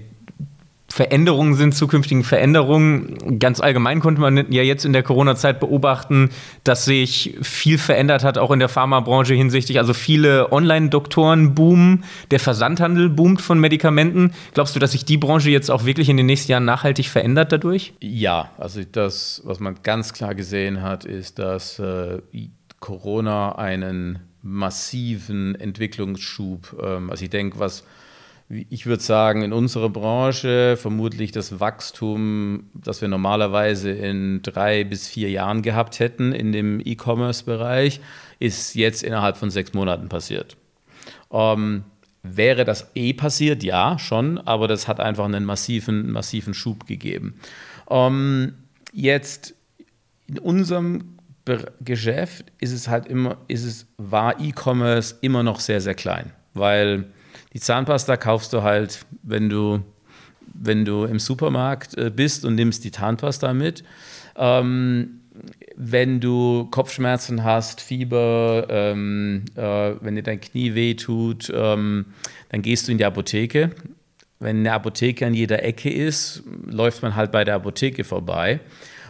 Veränderungen sind, zukünftigen Veränderungen. Ganz allgemein konnte man ja jetzt in der Corona-Zeit beobachten, dass sich viel verändert hat, auch in der Pharmabranche hinsichtlich. Also viele Online-Doktoren boomen, der Versandhandel boomt von Medikamenten. Glaubst du, dass sich die Branche jetzt auch wirklich in den nächsten Jahren nachhaltig verändert dadurch? Ja, also das, was man ganz klar gesehen hat, ist, dass äh, Corona einen massiven Entwicklungsschub, ähm, also ich denke, was ich würde sagen, in unserer Branche vermutlich das Wachstum, das wir normalerweise in drei bis vier Jahren gehabt hätten in dem E-Commerce-Bereich, ist jetzt innerhalb von sechs Monaten passiert. Ähm, wäre das eh passiert? Ja, schon, aber das hat einfach einen massiven, massiven Schub gegeben. Ähm, jetzt in unserem Geschäft ist es halt immer, ist es, war E-Commerce immer noch sehr, sehr klein, weil die Zahnpasta kaufst du halt, wenn du, wenn du im Supermarkt äh, bist und nimmst die Zahnpasta mit. Ähm, wenn du Kopfschmerzen hast, Fieber, ähm, äh, wenn dir dein Knie wehtut, ähm, dann gehst du in die Apotheke. Wenn eine Apotheke an jeder Ecke ist, läuft man halt bei der Apotheke vorbei.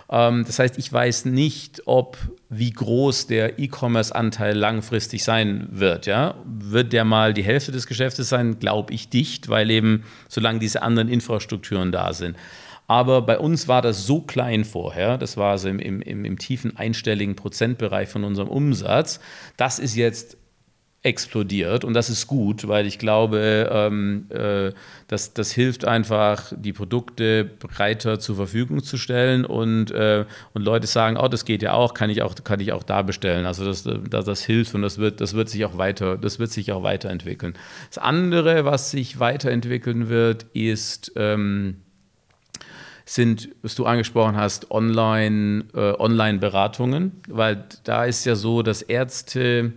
Ähm, das heißt, ich weiß nicht, ob wie groß der E-Commerce-Anteil langfristig sein wird. Ja? Wird der mal die Hälfte des Geschäftes sein? Glaube ich dicht, weil eben solange diese anderen Infrastrukturen da sind. Aber bei uns war das so klein vorher, das war so im, im, im, im tiefen einstelligen Prozentbereich von unserem Umsatz. Das ist jetzt explodiert und das ist gut, weil ich glaube, ähm, äh, das, das hilft einfach, die Produkte breiter zur Verfügung zu stellen und, äh, und Leute sagen, oh, das geht ja auch, kann ich auch, kann ich auch da bestellen. Also das, das, das hilft und das wird, das wird sich auch weiter, das wird sich auch weiterentwickeln. Das andere, was sich weiterentwickeln wird, ist ähm, sind, was du angesprochen hast, Online, äh, Online-Beratungen, weil da ist ja so, dass Ärzte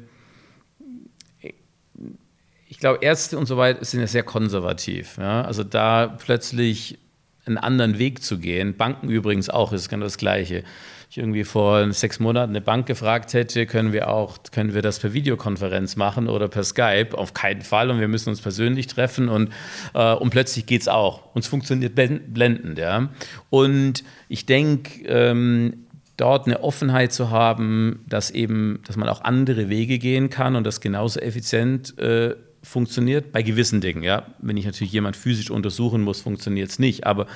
ich glaube, Ärzte und so weiter sind ja sehr konservativ. Ja? Also da plötzlich einen anderen Weg zu gehen, Banken übrigens auch, ist genau das Gleiche. Ich irgendwie vor sechs Monaten eine Bank gefragt hätte, können wir auch, können wir das per Videokonferenz machen oder per Skype? Auf keinen Fall und wir müssen uns persönlich treffen und, äh, und plötzlich geht es auch. Und es funktioniert blendend. Ja? Und ich denke, ähm, dort eine Offenheit zu haben, dass eben, dass man auch andere Wege gehen kann und das genauso effizient äh, funktioniert bei gewissen Dingen. Ja? Wenn ich natürlich jemand physisch untersuchen muss, funktioniert es nicht. Aber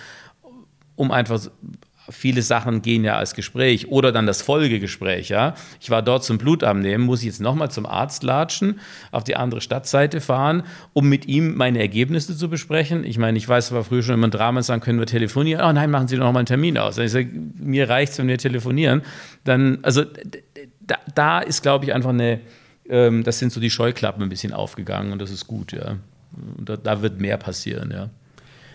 um einfach viele Sachen gehen ja als Gespräch oder dann das Folgegespräch. Ja? Ich war dort zum Blutabnehmen, muss ich jetzt nochmal zum Arzt latschen, auf die andere Stadtseite fahren, um mit ihm meine Ergebnisse zu besprechen. Ich meine, ich weiß, war früher schon immer ein Drama, sagen, können wir telefonieren? Oh nein, machen Sie doch noch mal einen Termin aus. ich sage, mir reicht es, wenn wir telefonieren. Dann, also da, da ist, glaube ich, einfach eine ähm, das sind so die Scheuklappen ein bisschen aufgegangen und das ist gut, ja. Und da, da wird mehr passieren, ja.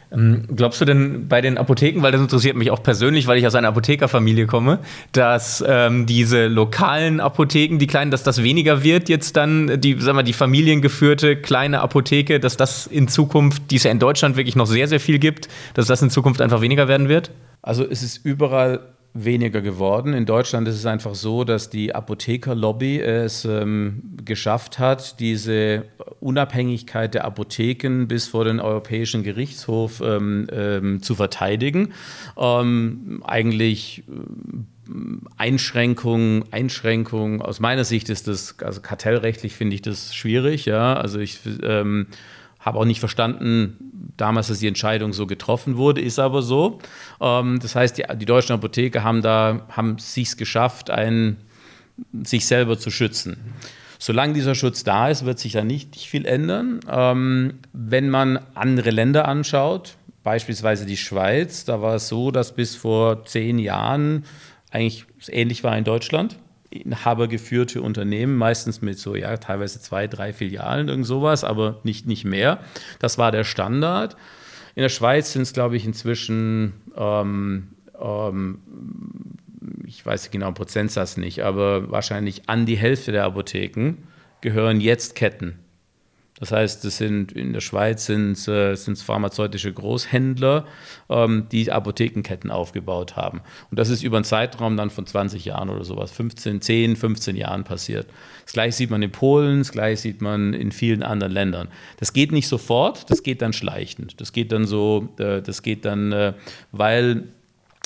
Ähm, glaubst du denn bei den Apotheken, weil das interessiert mich auch persönlich, weil ich aus einer Apothekerfamilie komme, dass ähm, diese lokalen Apotheken, die kleinen, dass das weniger wird jetzt dann, die, sag mal, die familiengeführte kleine Apotheke, dass das in Zukunft, die es ja in Deutschland wirklich noch sehr, sehr viel gibt, dass das in Zukunft einfach weniger werden wird? Also es ist überall weniger geworden. In Deutschland ist es einfach so, dass die Apothekerlobby es ähm, geschafft hat, diese Unabhängigkeit der Apotheken bis vor den Europäischen Gerichtshof ähm, ähm, zu verteidigen. Ähm, eigentlich äh, Einschränkungen, Einschränkungen, aus meiner Sicht ist das, also kartellrechtlich finde ich das schwierig, ja. Also ich ähm, habe auch nicht verstanden damals, dass die Entscheidung so getroffen wurde, ist aber so. Ähm, das heißt, die, die, deutschen Apotheker haben da haben sich geschafft, einen, sich selber zu schützen. Solange dieser Schutz da ist, wird sich da nicht viel ändern. Ähm, wenn man andere Länder anschaut, beispielsweise die Schweiz, da war es so, dass bis vor zehn Jahren eigentlich ähnlich war in Deutschland inhabergeführte Unternehmen, meistens mit so, ja, teilweise zwei, drei Filialen, irgend sowas, aber nicht, nicht mehr. Das war der Standard. In der Schweiz sind es, glaube ich, inzwischen, ähm, ähm, ich weiß den Prozentsatz nicht, aber wahrscheinlich an die Hälfte der Apotheken gehören jetzt Ketten. Das heißt, das sind, in der Schweiz sind äh, es pharmazeutische Großhändler, ähm, die Apothekenketten aufgebaut haben. Und das ist über einen Zeitraum dann von 20 Jahren oder sowas, 15, 10, 15 Jahren passiert. Das gleiche sieht man in Polen, das gleiche sieht man in vielen anderen Ländern. Das geht nicht sofort, das geht dann schleichend. Das geht dann so, äh, das geht dann, äh, weil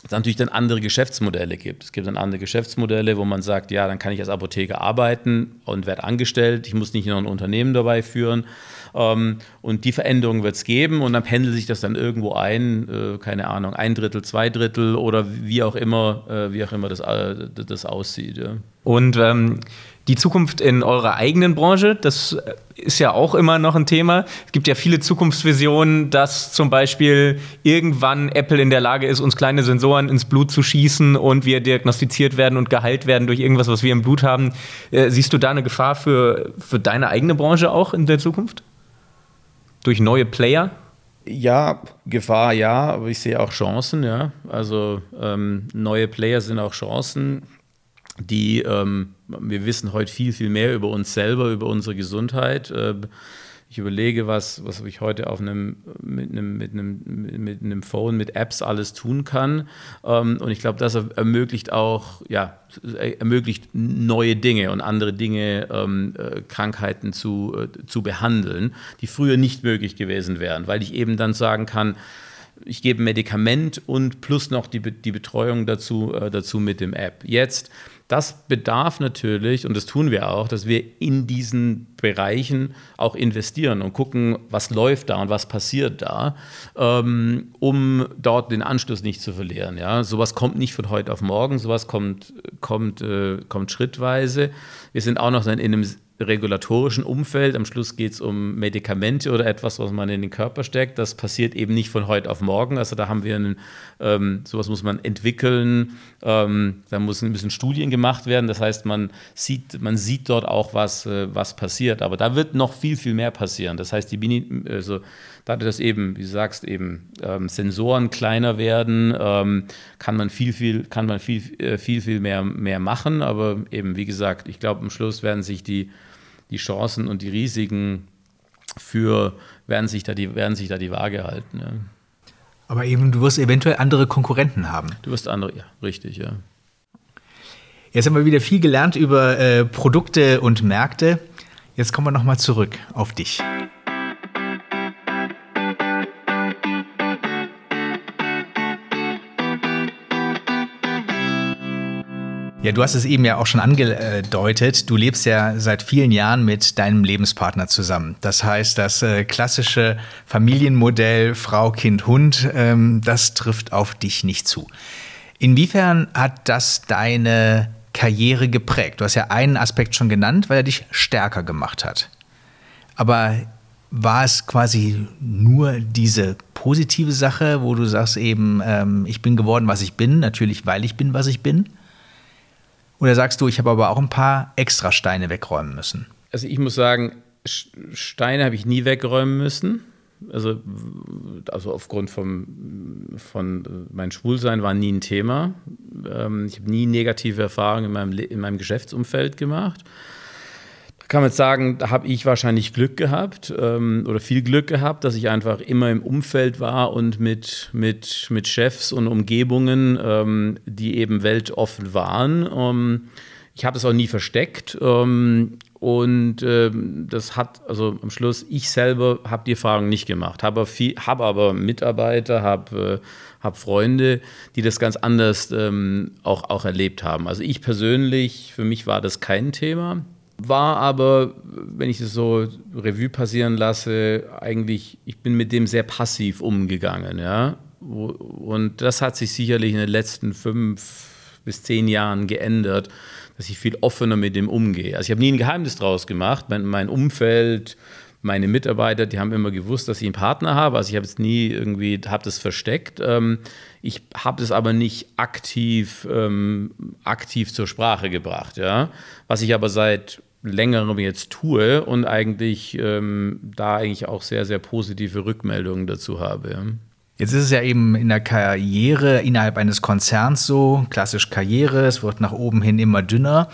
es natürlich dann andere Geschäftsmodelle gibt. Es gibt dann andere Geschäftsmodelle, wo man sagt, ja, dann kann ich als Apotheker arbeiten und werde angestellt. Ich muss nicht noch ein Unternehmen dabei führen. Ähm, und die Veränderung wird es geben und dann pendelt sich das dann irgendwo ein, äh, keine Ahnung, ein Drittel, zwei Drittel oder wie auch immer, äh, wie auch immer das, äh, das aussieht. Und ähm, die Zukunft in eurer eigenen Branche, das ist ja auch immer noch ein Thema. Es gibt ja viele Zukunftsvisionen, dass zum Beispiel irgendwann Apple in der Lage ist, uns kleine Sensoren ins Blut zu schießen und wir diagnostiziert werden und geheilt werden durch irgendwas, was wir im Blut haben. Äh, siehst du da eine Gefahr für, für deine eigene Branche auch in der Zukunft? Durch neue Player? Ja, Gefahr ja, aber ich sehe auch Chancen, ja. Also ähm, neue Player sind auch Chancen die, ähm, wir wissen heute viel, viel mehr über uns selber, über unsere Gesundheit. Äh, ich überlege, was, was ich heute auf einem, mit, einem, mit, einem, mit einem Phone, mit Apps alles tun kann. Ähm, und ich glaube, das ermöglicht auch, ja, ermöglicht neue Dinge und andere Dinge, ähm, äh, Krankheiten zu, äh, zu behandeln, die früher nicht möglich gewesen wären, weil ich eben dann sagen kann, ich gebe ein Medikament und plus noch die, die Betreuung dazu, äh, dazu mit dem App. Jetzt das bedarf natürlich, und das tun wir auch, dass wir in diesen Bereichen auch investieren und gucken, was läuft da und was passiert da, ähm, um dort den Anschluss nicht zu verlieren. Ja? Sowas kommt nicht von heute auf morgen, sowas kommt, kommt, äh, kommt schrittweise. Wir sind auch noch in einem regulatorischen Umfeld. Am Schluss geht es um Medikamente oder etwas, was man in den Körper steckt. Das passiert eben nicht von heute auf morgen. Also da haben wir einen, ähm, sowas muss man entwickeln. Ähm, da müssen, müssen Studien gemacht werden. Das heißt, man sieht, man sieht dort auch, was, äh, was passiert. Aber da wird noch viel, viel mehr passieren. Das heißt, die Mini, also dadurch, dass eben, wie du sagst, eben ähm, Sensoren kleiner werden, ähm, kann man viel, viel, kann man viel, äh, viel, viel mehr, mehr machen. Aber eben, wie gesagt, ich glaube, am Schluss werden sich die die Chancen und die Risiken für, werden sich da die, werden sich da die Waage halten. Ja. Aber eben, du wirst eventuell andere Konkurrenten haben. Du wirst andere, ja, richtig, ja. Jetzt haben wir wieder viel gelernt über äh, Produkte und Märkte. Jetzt kommen wir nochmal zurück auf dich. Ja, du hast es eben ja auch schon angedeutet. Du lebst ja seit vielen Jahren mit deinem Lebenspartner zusammen. Das heißt, das äh, klassische Familienmodell Frau, Kind, Hund, ähm, das trifft auf dich nicht zu. Inwiefern hat das deine Karriere geprägt? Du hast ja einen Aspekt schon genannt, weil er dich stärker gemacht hat. Aber war es quasi nur diese positive Sache, wo du sagst eben, ähm, ich bin geworden, was ich bin, natürlich weil ich bin, was ich bin? Oder sagst du, ich habe aber auch ein paar extra Steine wegräumen müssen? Also ich muss sagen, Steine habe ich nie wegräumen müssen. Also, also aufgrund vom, von mein Schwulsein war nie ein Thema. Ähm, ich habe nie negative Erfahrungen in meinem, in meinem Geschäftsumfeld gemacht kann man jetzt sagen, da habe ich wahrscheinlich Glück gehabt ähm, oder viel Glück gehabt, dass ich einfach immer im Umfeld war und mit, mit, mit Chefs und Umgebungen, ähm, die eben weltoffen waren. Ähm, ich habe es auch nie versteckt. Ähm, und ähm, das hat, also am Schluss, ich selber habe die Erfahrung nicht gemacht, habe hab aber Mitarbeiter, habe äh, hab Freunde, die das ganz anders ähm, auch, auch erlebt haben. Also ich persönlich, für mich war das kein Thema. War aber, wenn ich das so Revue passieren lasse, eigentlich, ich bin mit dem sehr passiv umgegangen, ja. Und das hat sich sicherlich in den letzten fünf bis zehn Jahren geändert, dass ich viel offener mit dem umgehe. Also ich habe nie ein Geheimnis draus gemacht. Mein, Umfeld, meine Mitarbeiter, die haben immer gewusst, dass ich einen Partner habe. Also ich habe es nie irgendwie, habe das versteckt. Ähm, ich habe es aber nicht aktiv, ähm, aktiv zur Sprache gebracht. Was ich aber seit längerem jetzt tue und eigentlich ähm, da eigentlich auch sehr, sehr positive Rückmeldungen dazu habe. Jetzt ist es ja eben in der Karriere innerhalb eines Konzerns so, klassisch Karriere, es wird nach oben hin immer dünner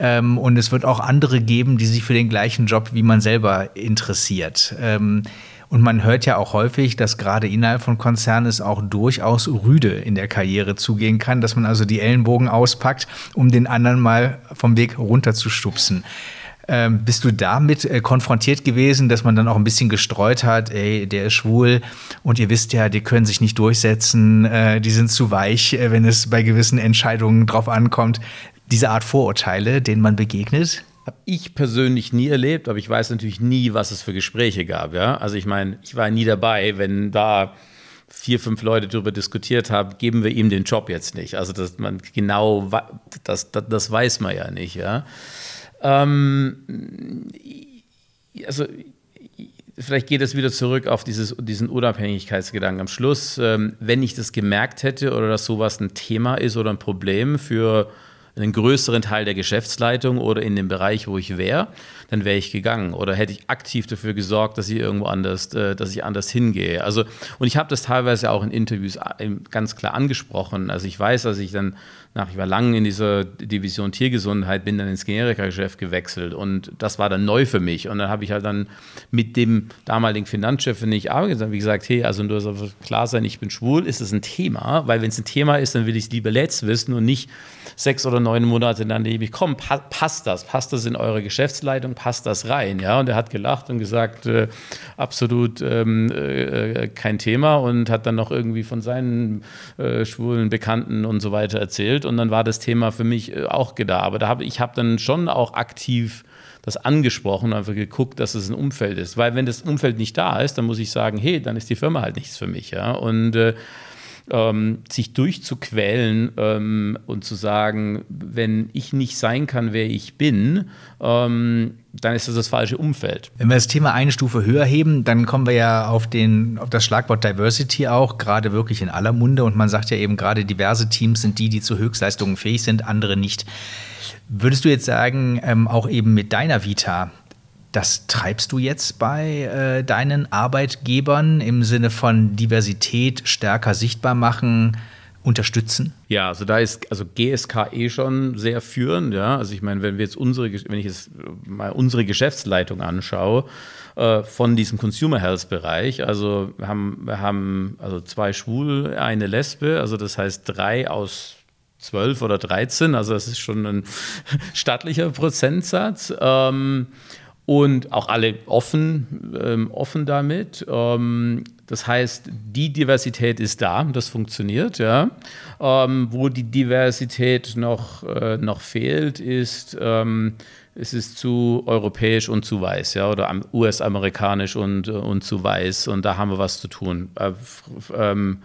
ähm, und es wird auch andere geben, die sich für den gleichen Job wie man selber interessiert. Ähm, und man hört ja auch häufig, dass gerade innerhalb von Konzernen es auch durchaus rüde in der Karriere zugehen kann, dass man also die Ellenbogen auspackt, um den anderen mal vom Weg runterzustupsen. Ähm, bist du damit äh, konfrontiert gewesen, dass man dann auch ein bisschen gestreut hat, ey, der ist schwul und ihr wisst ja, die können sich nicht durchsetzen, äh, die sind zu weich, äh, wenn es bei gewissen Entscheidungen drauf ankommt. Diese Art Vorurteile, denen man begegnet? Habe ich persönlich nie erlebt, aber ich weiß natürlich nie, was es für Gespräche gab. Ja? Also ich meine, ich war nie dabei, wenn da vier, fünf Leute darüber diskutiert haben, geben wir ihm den Job jetzt nicht. Also dass man genau, das, das, das weiß man ja nicht. Ja? Ähm, also vielleicht geht es wieder zurück auf dieses, diesen Unabhängigkeitsgedanken. Am Schluss, ähm, wenn ich das gemerkt hätte oder dass sowas ein Thema ist oder ein Problem für einen größeren Teil der Geschäftsleitung oder in dem Bereich, wo ich wäre, dann wäre ich gegangen oder hätte ich aktiv dafür gesorgt, dass ich irgendwo anders, äh, dass ich anders hingehe. Also und ich habe das teilweise auch in Interviews äh, ganz klar angesprochen. Also ich weiß, dass ich dann nach, ich war lange in dieser Division Tiergesundheit, bin dann ins Generika-Geschäft gewechselt und das war dann neu für mich. Und dann habe ich halt dann mit dem damaligen Finanzchef, wenn ich arbeite, wie gesagt, hey, also nur soll klar sein, ich bin schwul, ist das ein Thema, weil wenn es ein Thema ist, dann will ich es lieber letzt wissen und nicht sechs oder neun Monate dann ich komm, pa passt das, passt das in eure Geschäftsleitung, passt das rein, ja? Und er hat gelacht und gesagt, äh, absolut ähm, äh, kein Thema und hat dann noch irgendwie von seinen äh, schwulen Bekannten und so weiter erzählt gespielt und dann war das Thema für mich äh, auch da. Aber da hab, ich habe dann schon auch aktiv das angesprochen und einfach geguckt, dass es ein Umfeld ist. Weil wenn das Umfeld nicht da ist, dann muss ich sagen, hey, dann ist die Firma halt nichts für mich. Ja? Und äh, ähm, sich durchzuquälen ähm, und zu sagen, wenn ich nicht sein kann, wer ich bin, ähm, dann ist das das falsche Umfeld. Wenn wir das Thema eine Stufe höher heben, dann kommen wir ja auf, den, auf das Schlagwort Diversity auch, gerade wirklich in aller Munde. Und man sagt ja eben, gerade diverse Teams sind die, die zu Höchstleistungen fähig sind, andere nicht. Würdest du jetzt sagen, ähm, auch eben mit deiner Vita, das treibst du jetzt bei äh, deinen Arbeitgebern im Sinne von Diversität stärker sichtbar machen, unterstützen? Ja, also da ist also GSK eh schon sehr führend. Ja, also ich meine, wenn wir jetzt unsere, wenn ich jetzt mal unsere Geschäftsleitung anschaue äh, von diesem Consumer Health Bereich, also wir haben, wir haben also zwei Schwul, eine Lesbe, also das heißt drei aus 12 oder 13, also das ist schon ein stattlicher Prozentsatz. Ähm, und auch alle offen, ähm, offen damit. Ähm, das heißt, die Diversität ist da, das funktioniert. Ja. Ähm, wo die Diversität noch, äh, noch fehlt, ist, ähm, es ist zu europäisch und zu weiß, ja, oder US-amerikanisch und, und zu weiß. Und da haben wir was zu tun. Äh, ähm,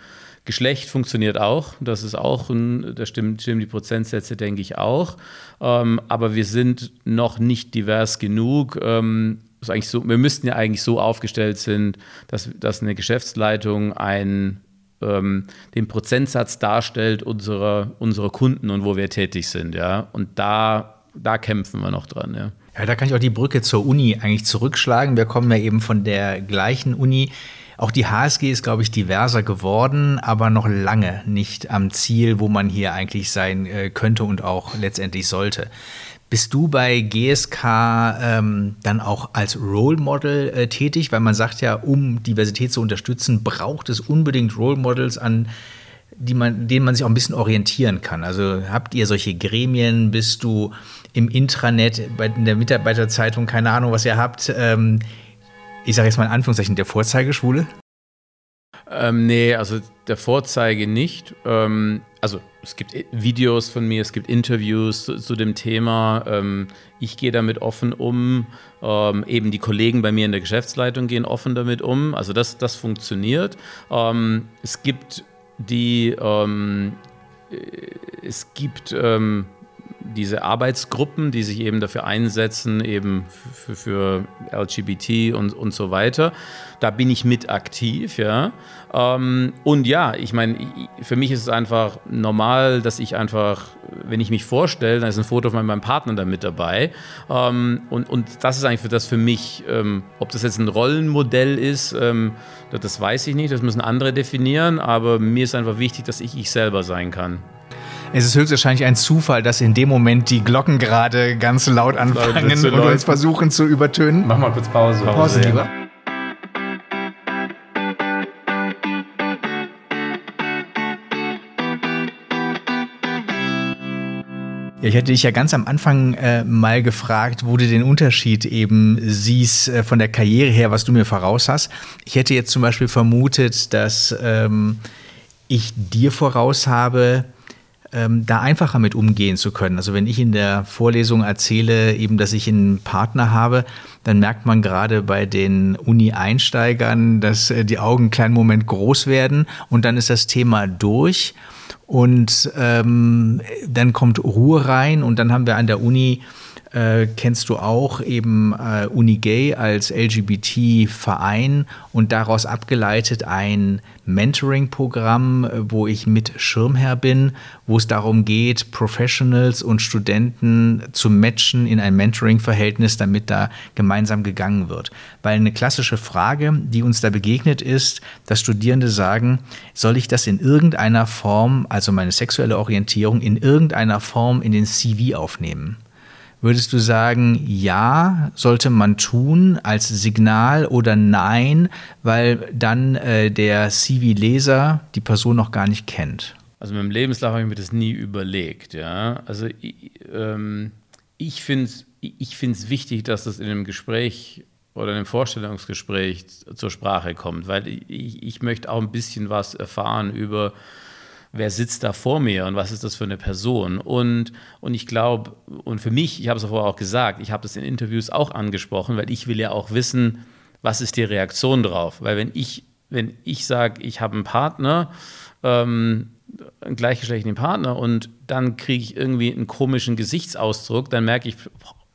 Geschlecht funktioniert auch, das ist auch, ein, da stimmen, stimmen die Prozentsätze, denke ich auch. Ähm, aber wir sind noch nicht divers genug. Ähm, eigentlich so, wir müssten ja eigentlich so aufgestellt sind, dass, dass eine Geschäftsleitung ein, ähm, den Prozentsatz darstellt unserer, unserer Kunden und wo wir tätig sind. Ja? Und da, da kämpfen wir noch dran. Ja. Ja, da kann ich auch die Brücke zur Uni eigentlich zurückschlagen. Wir kommen ja eben von der gleichen Uni. Auch die HSG ist, glaube ich, diverser geworden, aber noch lange nicht am Ziel, wo man hier eigentlich sein äh, könnte und auch letztendlich sollte. Bist du bei GSK ähm, dann auch als Role Model äh, tätig? Weil man sagt ja, um Diversität zu unterstützen, braucht es unbedingt Role Models, an die man, denen man sich auch ein bisschen orientieren kann. Also habt ihr solche Gremien? Bist du im Intranet, bei, in der Mitarbeiterzeitung, keine Ahnung, was ihr habt? Ähm, ich sage jetzt mal in Anführungszeichen, der Vorzeigeschwule? Ähm, nee, also der Vorzeige nicht. Ähm, also es gibt Videos von mir, es gibt Interviews zu, zu dem Thema. Ähm, ich gehe damit offen um. Ähm, eben die Kollegen bei mir in der Geschäftsleitung gehen offen damit um. Also das, das funktioniert. Ähm, es gibt die, ähm, äh, es gibt diese Arbeitsgruppen, die sich eben dafür einsetzen, eben für, für LGBT und, und so weiter. Da bin ich mit aktiv, ja. Ähm, und ja, ich meine, für mich ist es einfach normal, dass ich einfach, wenn ich mich vorstelle, dann ist ein Foto von meinem Partner da mit dabei. Ähm, und, und das ist eigentlich für das für mich, ähm, ob das jetzt ein Rollenmodell ist, ähm, das weiß ich nicht, das müssen andere definieren, aber mir ist einfach wichtig, dass ich ich selber sein kann. Es ist höchstwahrscheinlich ein Zufall, dass in dem Moment die Glocken gerade ganz laut anfangen und uns versuchen zu übertönen. Mach mal kurz Pause. Pause, Pause lieber. Ja, ich hätte dich ja ganz am Anfang äh, mal gefragt, wo du den Unterschied eben siehst äh, von der Karriere her, was du mir voraus hast. Ich hätte jetzt zum Beispiel vermutet, dass ähm, ich dir voraus habe, ähm, da einfacher mit umgehen zu können. Also wenn ich in der Vorlesung erzähle, eben, dass ich einen Partner habe, dann merkt man gerade bei den Uni-Einsteigern, dass äh, die Augen einen kleinen Moment groß werden und dann ist das Thema durch und ähm, dann kommt Ruhe rein und dann haben wir an der Uni äh, kennst du auch eben äh, Unigay als LGBT-Verein und daraus abgeleitet ein Mentoring-Programm, äh, wo ich mit Schirmherr bin, wo es darum geht, Professionals und Studenten zu matchen in ein Mentoring-Verhältnis, damit da gemeinsam gegangen wird. Weil eine klassische Frage, die uns da begegnet ist, dass Studierende sagen, soll ich das in irgendeiner Form, also meine sexuelle Orientierung, in irgendeiner Form in den CV aufnehmen? Würdest du sagen, ja, sollte man tun als Signal oder nein, weil dann äh, der CV-Leser die Person noch gar nicht kennt? Also mit dem Lebenslauf habe ich mir das nie überlegt. Ja? Also ich, ähm, ich finde es ich wichtig, dass das in einem Gespräch oder in einem Vorstellungsgespräch zur Sprache kommt, weil ich, ich möchte auch ein bisschen was erfahren über wer sitzt da vor mir und was ist das für eine Person. Und, und ich glaube, und für mich, ich habe es vorher auch gesagt, ich habe das in Interviews auch angesprochen, weil ich will ja auch wissen, was ist die Reaktion drauf. Weil wenn ich wenn ich sage, ich habe einen Partner, ähm, einen gleichgeschlechtlichen Partner und dann kriege ich irgendwie einen komischen Gesichtsausdruck, dann merke ich,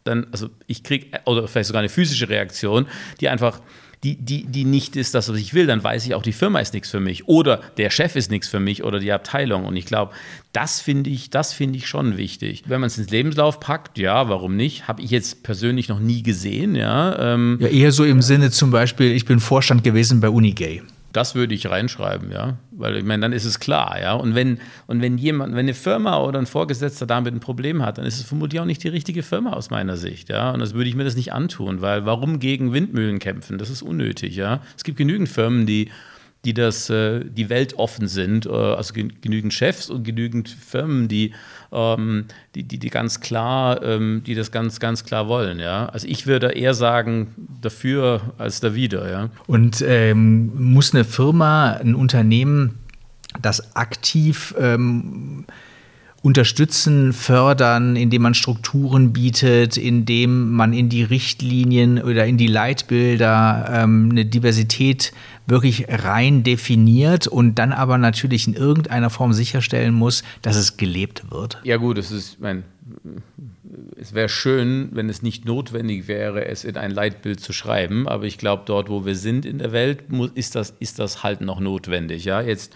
dann, also ich kriege, oder vielleicht sogar eine physische Reaktion, die einfach die, die, die nicht ist das, was ich will, dann weiß ich auch, die Firma ist nichts für mich oder der Chef ist nichts für mich oder die Abteilung. Und ich glaube, das finde ich, das finde ich schon wichtig. Wenn man es ins Lebenslauf packt, ja, warum nicht? Habe ich jetzt persönlich noch nie gesehen, ja. Ähm, ja, eher so im Sinne zum Beispiel, ich bin Vorstand gewesen bei Unigay. Das würde ich reinschreiben, ja. Weil ich meine, dann ist es klar, ja. Und wenn, und wenn jemand, wenn eine Firma oder ein Vorgesetzter damit ein Problem hat, dann ist es vermutlich auch nicht die richtige Firma aus meiner Sicht, ja. Und das würde ich mir das nicht antun, weil warum gegen Windmühlen kämpfen? Das ist unnötig, ja. Es gibt genügend Firmen, die die das, äh, die weltoffen sind, äh, also genügend Chefs und genügend Firmen, die, ähm, die, die, die, ganz klar, ähm, die das ganz, ganz klar wollen. Ja? Also ich würde eher sagen, dafür als dawider. Ja? Und ähm, muss eine Firma, ein Unternehmen, das aktiv ähm, unterstützen, fördern, indem man Strukturen bietet, indem man in die Richtlinien oder in die Leitbilder ähm, eine Diversität wirklich rein definiert und dann aber natürlich in irgendeiner Form sicherstellen muss, dass es gelebt wird. Ja gut, es ist, mein, es wäre schön, wenn es nicht notwendig wäre, es in ein Leitbild zu schreiben, aber ich glaube, dort, wo wir sind in der Welt, ist das, ist das halt noch notwendig. Ja, jetzt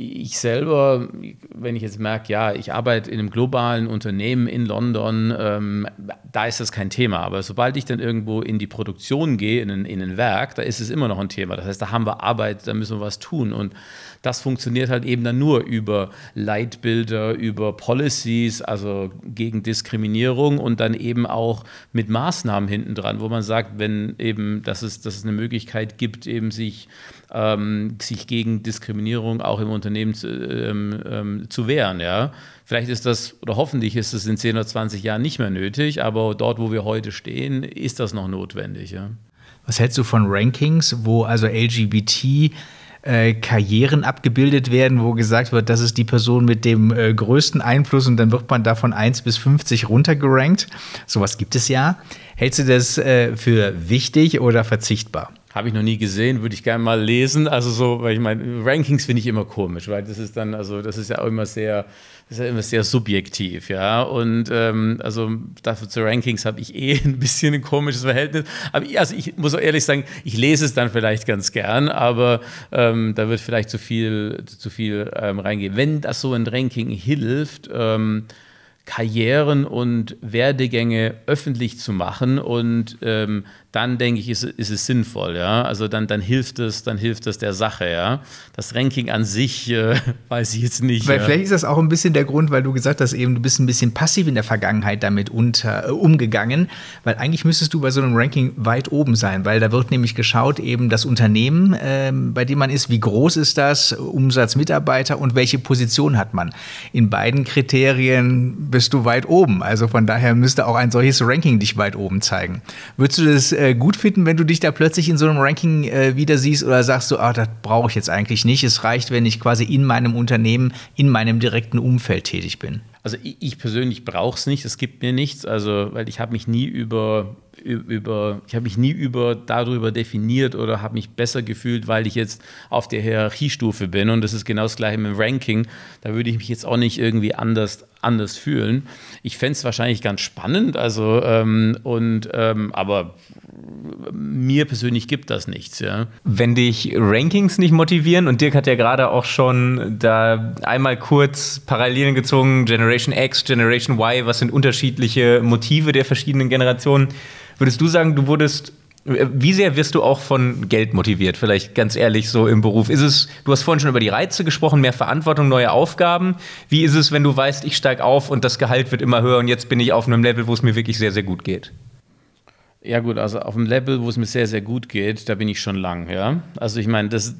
ich selber, wenn ich jetzt merke, ja, ich arbeite in einem globalen Unternehmen in London, ähm, da ist das kein Thema. Aber sobald ich dann irgendwo in die Produktion gehe, in ein, in ein Werk, da ist es immer noch ein Thema. Das heißt, da haben wir Arbeit, da müssen wir was tun. Und das funktioniert halt eben dann nur über Leitbilder, über Policies, also gegen Diskriminierung und dann eben auch mit Maßnahmen hinten dran, wo man sagt, wenn eben, dass es, dass es eine Möglichkeit gibt, eben sich, ähm, sich gegen Diskriminierung auch im Unternehmen zu, ähm, ähm, zu wehren. Ja? Vielleicht ist das, oder hoffentlich ist es in 10 oder 20 Jahren nicht mehr nötig, aber dort, wo wir heute stehen, ist das noch notwendig. Ja? Was hältst du von Rankings, wo also LGBT äh, Karrieren abgebildet werden, wo gesagt wird, das ist die Person mit dem äh, größten Einfluss und dann wird man da von 1 bis 50 runtergerankt. Sowas gibt es ja. Hältst du das äh, für wichtig oder verzichtbar? Habe ich noch nie gesehen, würde ich gerne mal lesen. Also so, weil ich meine, Rankings finde ich immer komisch, weil das ist dann, also das ist ja auch immer sehr, das ist ja immer sehr subjektiv, ja. Und ähm, also dafür zu Rankings habe ich eh ein bisschen ein komisches Verhältnis. Aber ich, also ich muss auch ehrlich sagen, ich lese es dann vielleicht ganz gern, aber ähm, da wird vielleicht zu viel, zu viel ähm, reingehen. Wenn das so ein Ranking hilft, ähm, Karrieren und Werdegänge öffentlich zu machen und ähm, dann denke ich, ist, ist, es sinnvoll, ja. Also dann, dann hilft es, dann hilft es der Sache, ja. Das Ranking an sich äh, weiß ich jetzt nicht. Weil ja. vielleicht ist das auch ein bisschen der Grund, weil du gesagt hast, eben du bist ein bisschen passiv in der Vergangenheit damit unter, äh, umgegangen, weil eigentlich müsstest du bei so einem Ranking weit oben sein, weil da wird nämlich geschaut, eben das Unternehmen, äh, bei dem man ist, wie groß ist das, Umsatz Mitarbeiter und welche Position hat man. In beiden Kriterien bist du weit oben. Also von daher müsste auch ein solches Ranking dich weit oben zeigen. Würdest du das äh, gut finden, wenn du dich da plötzlich in so einem Ranking äh, wieder siehst oder sagst du, ah, das brauche ich jetzt eigentlich nicht. Es reicht, wenn ich quasi in meinem Unternehmen, in meinem direkten Umfeld tätig bin. Also ich, ich persönlich brauche es nicht, es gibt mir nichts, also weil ich habe mich nie über über, ich habe mich nie über darüber definiert oder habe mich besser gefühlt, weil ich jetzt auf der Hierarchiestufe bin und das ist genau das gleiche mit dem Ranking. Da würde ich mich jetzt auch nicht irgendwie anders anders fühlen. Ich fände es wahrscheinlich ganz spannend, also ähm, und ähm, aber mir persönlich gibt das nichts, ja. Wenn dich Rankings nicht motivieren und Dirk hat ja gerade auch schon da einmal kurz Parallelen gezogen, Generation X, Generation Y, was sind unterschiedliche Motive der verschiedenen Generationen? Würdest du sagen, du wurdest wie sehr wirst du auch von Geld motiviert? Vielleicht ganz ehrlich so im Beruf. Ist es, du hast vorhin schon über die Reize gesprochen, mehr Verantwortung, neue Aufgaben. Wie ist es, wenn du weißt, ich steige auf und das Gehalt wird immer höher und jetzt bin ich auf einem Level, wo es mir wirklich sehr, sehr gut geht? Ja gut, also auf dem Level, wo es mir sehr, sehr gut geht, da bin ich schon lang, ja. Also ich meine, das,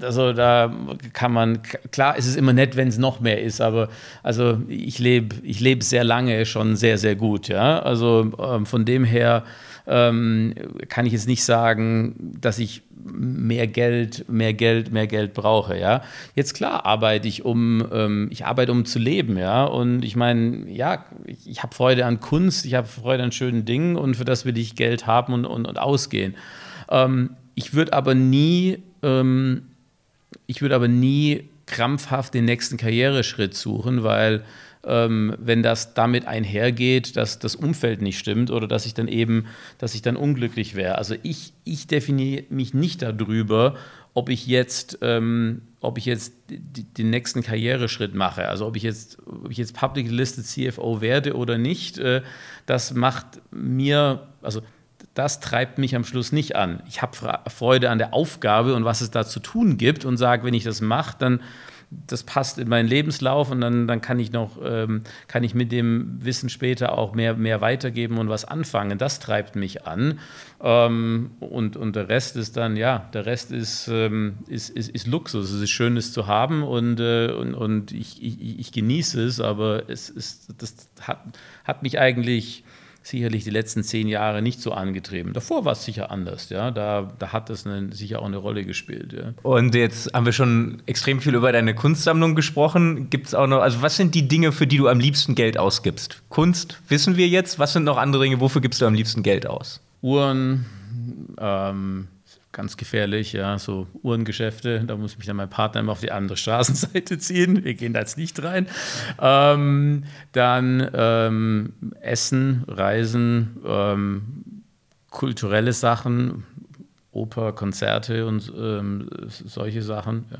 also da kann man, klar ist es immer nett, wenn es noch mehr ist, aber also ich lebe ich leb sehr lange schon sehr, sehr gut, ja. Also ähm, von dem her ähm, kann ich jetzt nicht sagen, dass ich mehr Geld, mehr Geld, mehr Geld brauche, ja. Jetzt klar arbeite ich um, ähm, ich arbeite um zu leben, ja. Und ich meine, ja, ich, ich habe Freude an Kunst, ich habe Freude an schönen Dingen und für das will ich Geld haben und, und, und ausgehen. Ähm, ich würde aber nie Ähm, ich würde aber nie krampfhaft den nächsten Karriereschritt suchen, weil ähm, wenn das damit einhergeht, dass das Umfeld nicht stimmt oder dass ich dann eben, dass ich dann unglücklich wäre. Also ich, ich definiere mich nicht darüber, ob ich jetzt, ähm, ob ich jetzt den nächsten Karriereschritt mache. Also ob ich jetzt, ob ich jetzt Public Listed CFO werde oder nicht, äh, das macht mir, also das treibt mich am Schluss nicht an. Ich habe Freude an der Aufgabe und was es da zu tun gibt und sage, wenn ich das mache, dann das passt in meinen Lebenslauf und dann, dann kann ich noch, ähm, kann ich mit dem Wissen später auch mehr, mehr weitergeben und was anfangen. Das treibt mich an. Ähm, und, und der Rest ist dann, ja, der Rest ist, ähm, ist, ist, ist, Luxus. Es ist schön, es zu haben und, äh, und, und ich, ich, ich, genieße es, aber es ist, das hat, hat mich eigentlich sicherlich die letzten zehn Jahre nicht so angetrieben. Davor war es sicher anders, ja. Da, da hat es eine, sicher auch eine Rolle gespielt. Ja. Und jetzt haben wir schon extrem viel über deine Kunstsammlung gesprochen. Gibt es auch noch, also was sind die Dinge, für die du am liebsten Geld ausgibst? Kunst wissen wir jetzt. Was sind noch andere Dinge, wofür gibst du am liebsten Geld aus? Uhren, ähm, ganz gefährlich, ja, so Uhrengeschäfte. Da muss mich dann mein Partner immer auf die andere Straßenseite ziehen. Wir gehen da jetzt nicht rein. Ähm, dann ähm, Essen, Reisen, ähm, kulturelle Sachen, Oper, Konzerte und ähm, solche Sachen. Ja.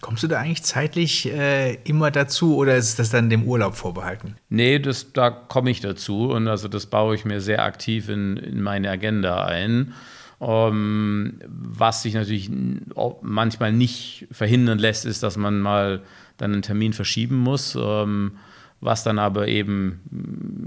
Kommst du da eigentlich zeitlich äh, immer dazu oder ist das dann dem Urlaub vorbehalten? Nee, das, da komme ich dazu und also das baue ich mir sehr aktiv in, in meine Agenda ein. Ähm, was sich natürlich manchmal nicht verhindern lässt, ist, dass man mal dann einen Termin verschieben muss. Ähm, was dann aber eben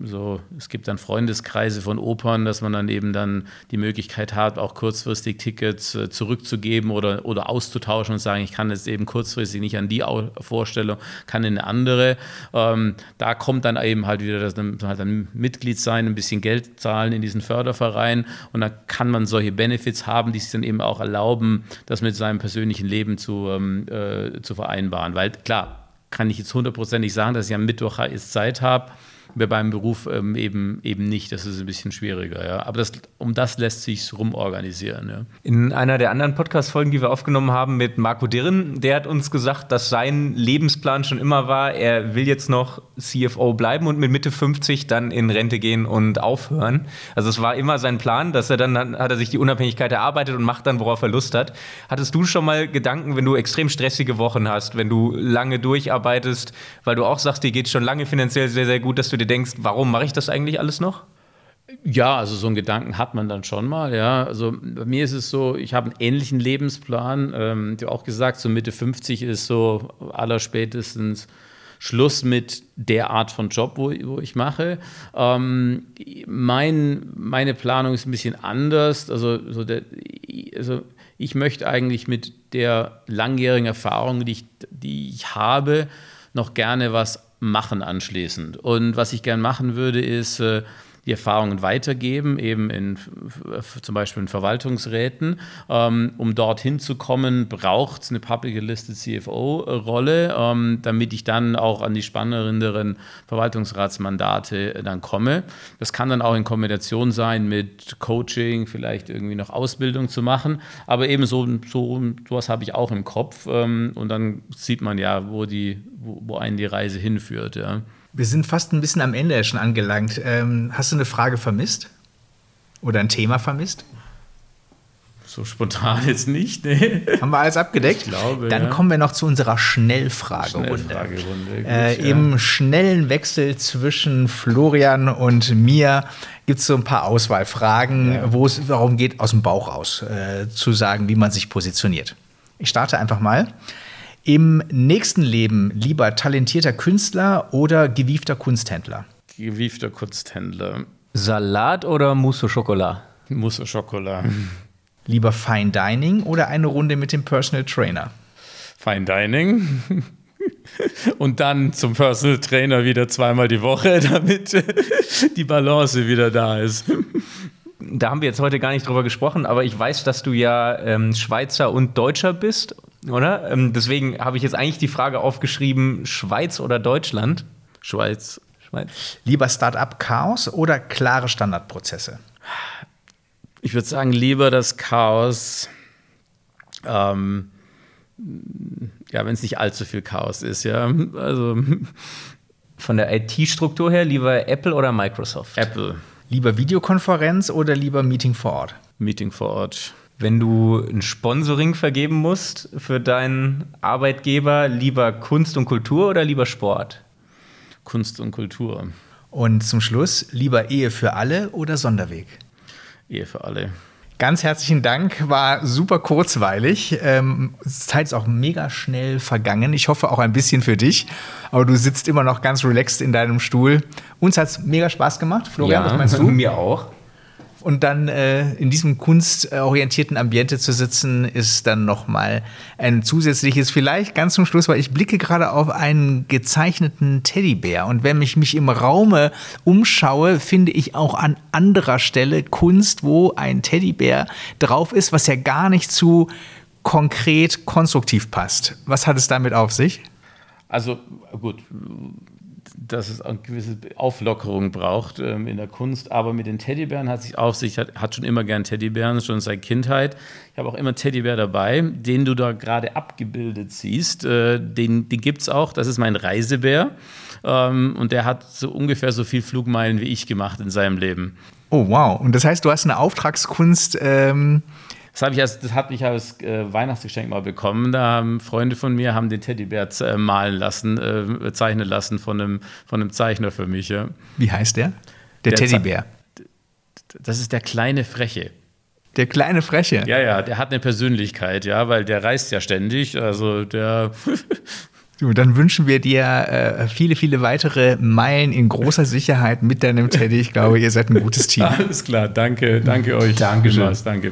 so, es gibt dann Freundeskreise von Opern, dass man dann eben dann die Möglichkeit hat, auch kurzfristig Tickets äh, zurückzugeben oder, oder auszutauschen und sagen, ich kann jetzt eben kurzfristig nicht an die Vorstellung, kann in eine andere. Ähm, da kommt dann eben halt wieder, man halt ein Mitglied sein, ein bisschen Geld zahlen in diesen Förderverein und da kann man solche Benefits haben, die sich dann eben auch erlauben, das mit seinem persönlichen Leben zu, ähm, äh, zu vereinbaren. Weil klar, kann ich jetzt hundertprozentig sagen, dass ich am Mittwoch jetzt Zeit habe mir beim Beruf ähm, eben, eben nicht. Das ist ein bisschen schwieriger. Ja. Aber das, um das lässt sich rumorganisieren. Ja. In einer der anderen Podcast-Folgen, die wir aufgenommen haben mit Marco Dirren, der hat uns gesagt, dass sein Lebensplan schon immer war, er will jetzt noch CFO bleiben und mit Mitte 50 dann in Rente gehen und aufhören. Also es war immer sein Plan, dass er dann, dann hat er sich die Unabhängigkeit erarbeitet und macht dann, worauf er Lust hat. Hattest du schon mal Gedanken, wenn du extrem stressige Wochen hast, wenn du lange durcharbeitest, weil du auch sagst, dir geht es schon lange finanziell sehr, sehr gut, dass du dir denkst, warum mache ich das eigentlich alles noch? Ja, also so einen Gedanken hat man dann schon mal, ja. Also bei mir ist es so, ich habe einen ähnlichen Lebensplan. Ähm, habe auch gesagt, so Mitte 50 ist so allerspätestens Schluss mit der Art von Job, wo, wo ich mache. Ähm, mein, meine Planung ist ein bisschen anders. Also, so der, also ich möchte eigentlich mit der langjährigen Erfahrung, die ich, die ich habe, noch gerne was machen anschließend. Und was ich gern machen würde, ist äh, die Erfahrungen weitergeben, eben in zum Beispiel in Verwaltungsräten. Ähm, um dorthin zu kommen, braucht es eine Public Listed CFO-Rolle, ähm, damit ich dann auch an die spannenderen Verwaltungsratsmandate äh, dann komme. Das kann dann auch in Kombination sein mit Coaching, vielleicht irgendwie noch Ausbildung zu machen. Aber eben so, so sowas habe ich auch im Kopf. Ähm, und dann sieht man ja, wo, die, wo, wo einen die Reise hinführt. Ja. Wir sind fast ein bisschen am Ende schon angelangt. Ähm, hast du eine Frage vermisst? Oder ein Thema vermisst? So spontan jetzt nicht, ne? Haben wir alles abgedeckt? Ich glaube. Dann ja. kommen wir noch zu unserer Schnellfragerunde. Schnellfragerunde. Gut, äh, ja. Im schnellen Wechsel zwischen Florian und mir gibt es so ein paar Auswahlfragen, ja. wo es darum geht, aus dem Bauch raus äh, zu sagen, wie man sich positioniert. Ich starte einfach mal. Im nächsten Leben lieber talentierter Künstler oder gewiefter Kunsthändler? Gewiefter Kunsthändler. Salat oder Mousse au Chocolat? Mousse au Chocolat. Lieber Fine Dining oder eine Runde mit dem Personal Trainer? Fine Dining. Und dann zum Personal Trainer wieder zweimal die Woche, damit die Balance wieder da ist. Da haben wir jetzt heute gar nicht drüber gesprochen, aber ich weiß, dass du ja ähm, Schweizer und Deutscher bist oder? Ähm, deswegen habe ich jetzt eigentlich die Frage aufgeschrieben: Schweiz oder Deutschland? Schweiz. Schweiz. Lieber Start-up-Chaos oder klare Standardprozesse? Ich würde sagen, lieber das Chaos. Ähm, ja, wenn es nicht allzu viel Chaos ist, ja. Also von der IT-Struktur her lieber Apple oder Microsoft? Apple. Lieber Videokonferenz oder lieber Meeting vor Ort? Meeting vor Ort. Wenn du ein Sponsoring vergeben musst für deinen Arbeitgeber, lieber Kunst und Kultur oder lieber Sport? Kunst und Kultur. Und zum Schluss, lieber Ehe für alle oder Sonderweg? Ehe für alle. Ganz herzlichen Dank, war super kurzweilig. Ähm, Zeit ist auch mega schnell vergangen. Ich hoffe auch ein bisschen für dich. Aber du sitzt immer noch ganz relaxed in deinem Stuhl. Uns hat es mega Spaß gemacht. Florian, ja, was meinst du? Mir auch. Und dann äh, in diesem kunstorientierten Ambiente zu sitzen, ist dann nochmal ein zusätzliches, vielleicht ganz zum Schluss, weil ich blicke gerade auf einen gezeichneten Teddybär. Und wenn ich mich im Raume umschaue, finde ich auch an anderer Stelle Kunst, wo ein Teddybär drauf ist, was ja gar nicht zu konkret konstruktiv passt. Was hat es damit auf sich? Also gut, dass es eine gewisse Auflockerung braucht ähm, in der Kunst. Aber mit den Teddybären hat sich auf sich, hat, hat schon immer gern Teddybären, schon seit Kindheit. Ich habe auch immer Teddybär dabei, den du da gerade abgebildet siehst. Äh, den den gibt es auch, das ist mein Reisebär. Ähm, und der hat so ungefähr so viel Flugmeilen wie ich gemacht in seinem Leben. Oh, wow. Und das heißt, du hast eine Auftragskunst. Ähm das habe ich als, das habe ich als äh, Weihnachtsgeschenk mal bekommen. Da haben Freunde von mir haben den Teddybär äh, malen lassen, äh, zeichnen lassen von einem, von einem Zeichner für mich. Ja. Wie heißt der? Der, der Teddybär. Das ist der kleine Freche. Der kleine Freche. Ja, ja, der hat eine Persönlichkeit, ja, weil der reist ja ständig. Also der. Du, dann wünschen wir dir äh, viele, viele weitere Meilen in großer Sicherheit mit deinem Teddy. Ich glaube, ihr seid ein gutes Team. Alles klar, danke, danke euch. Dankeschön. Danke.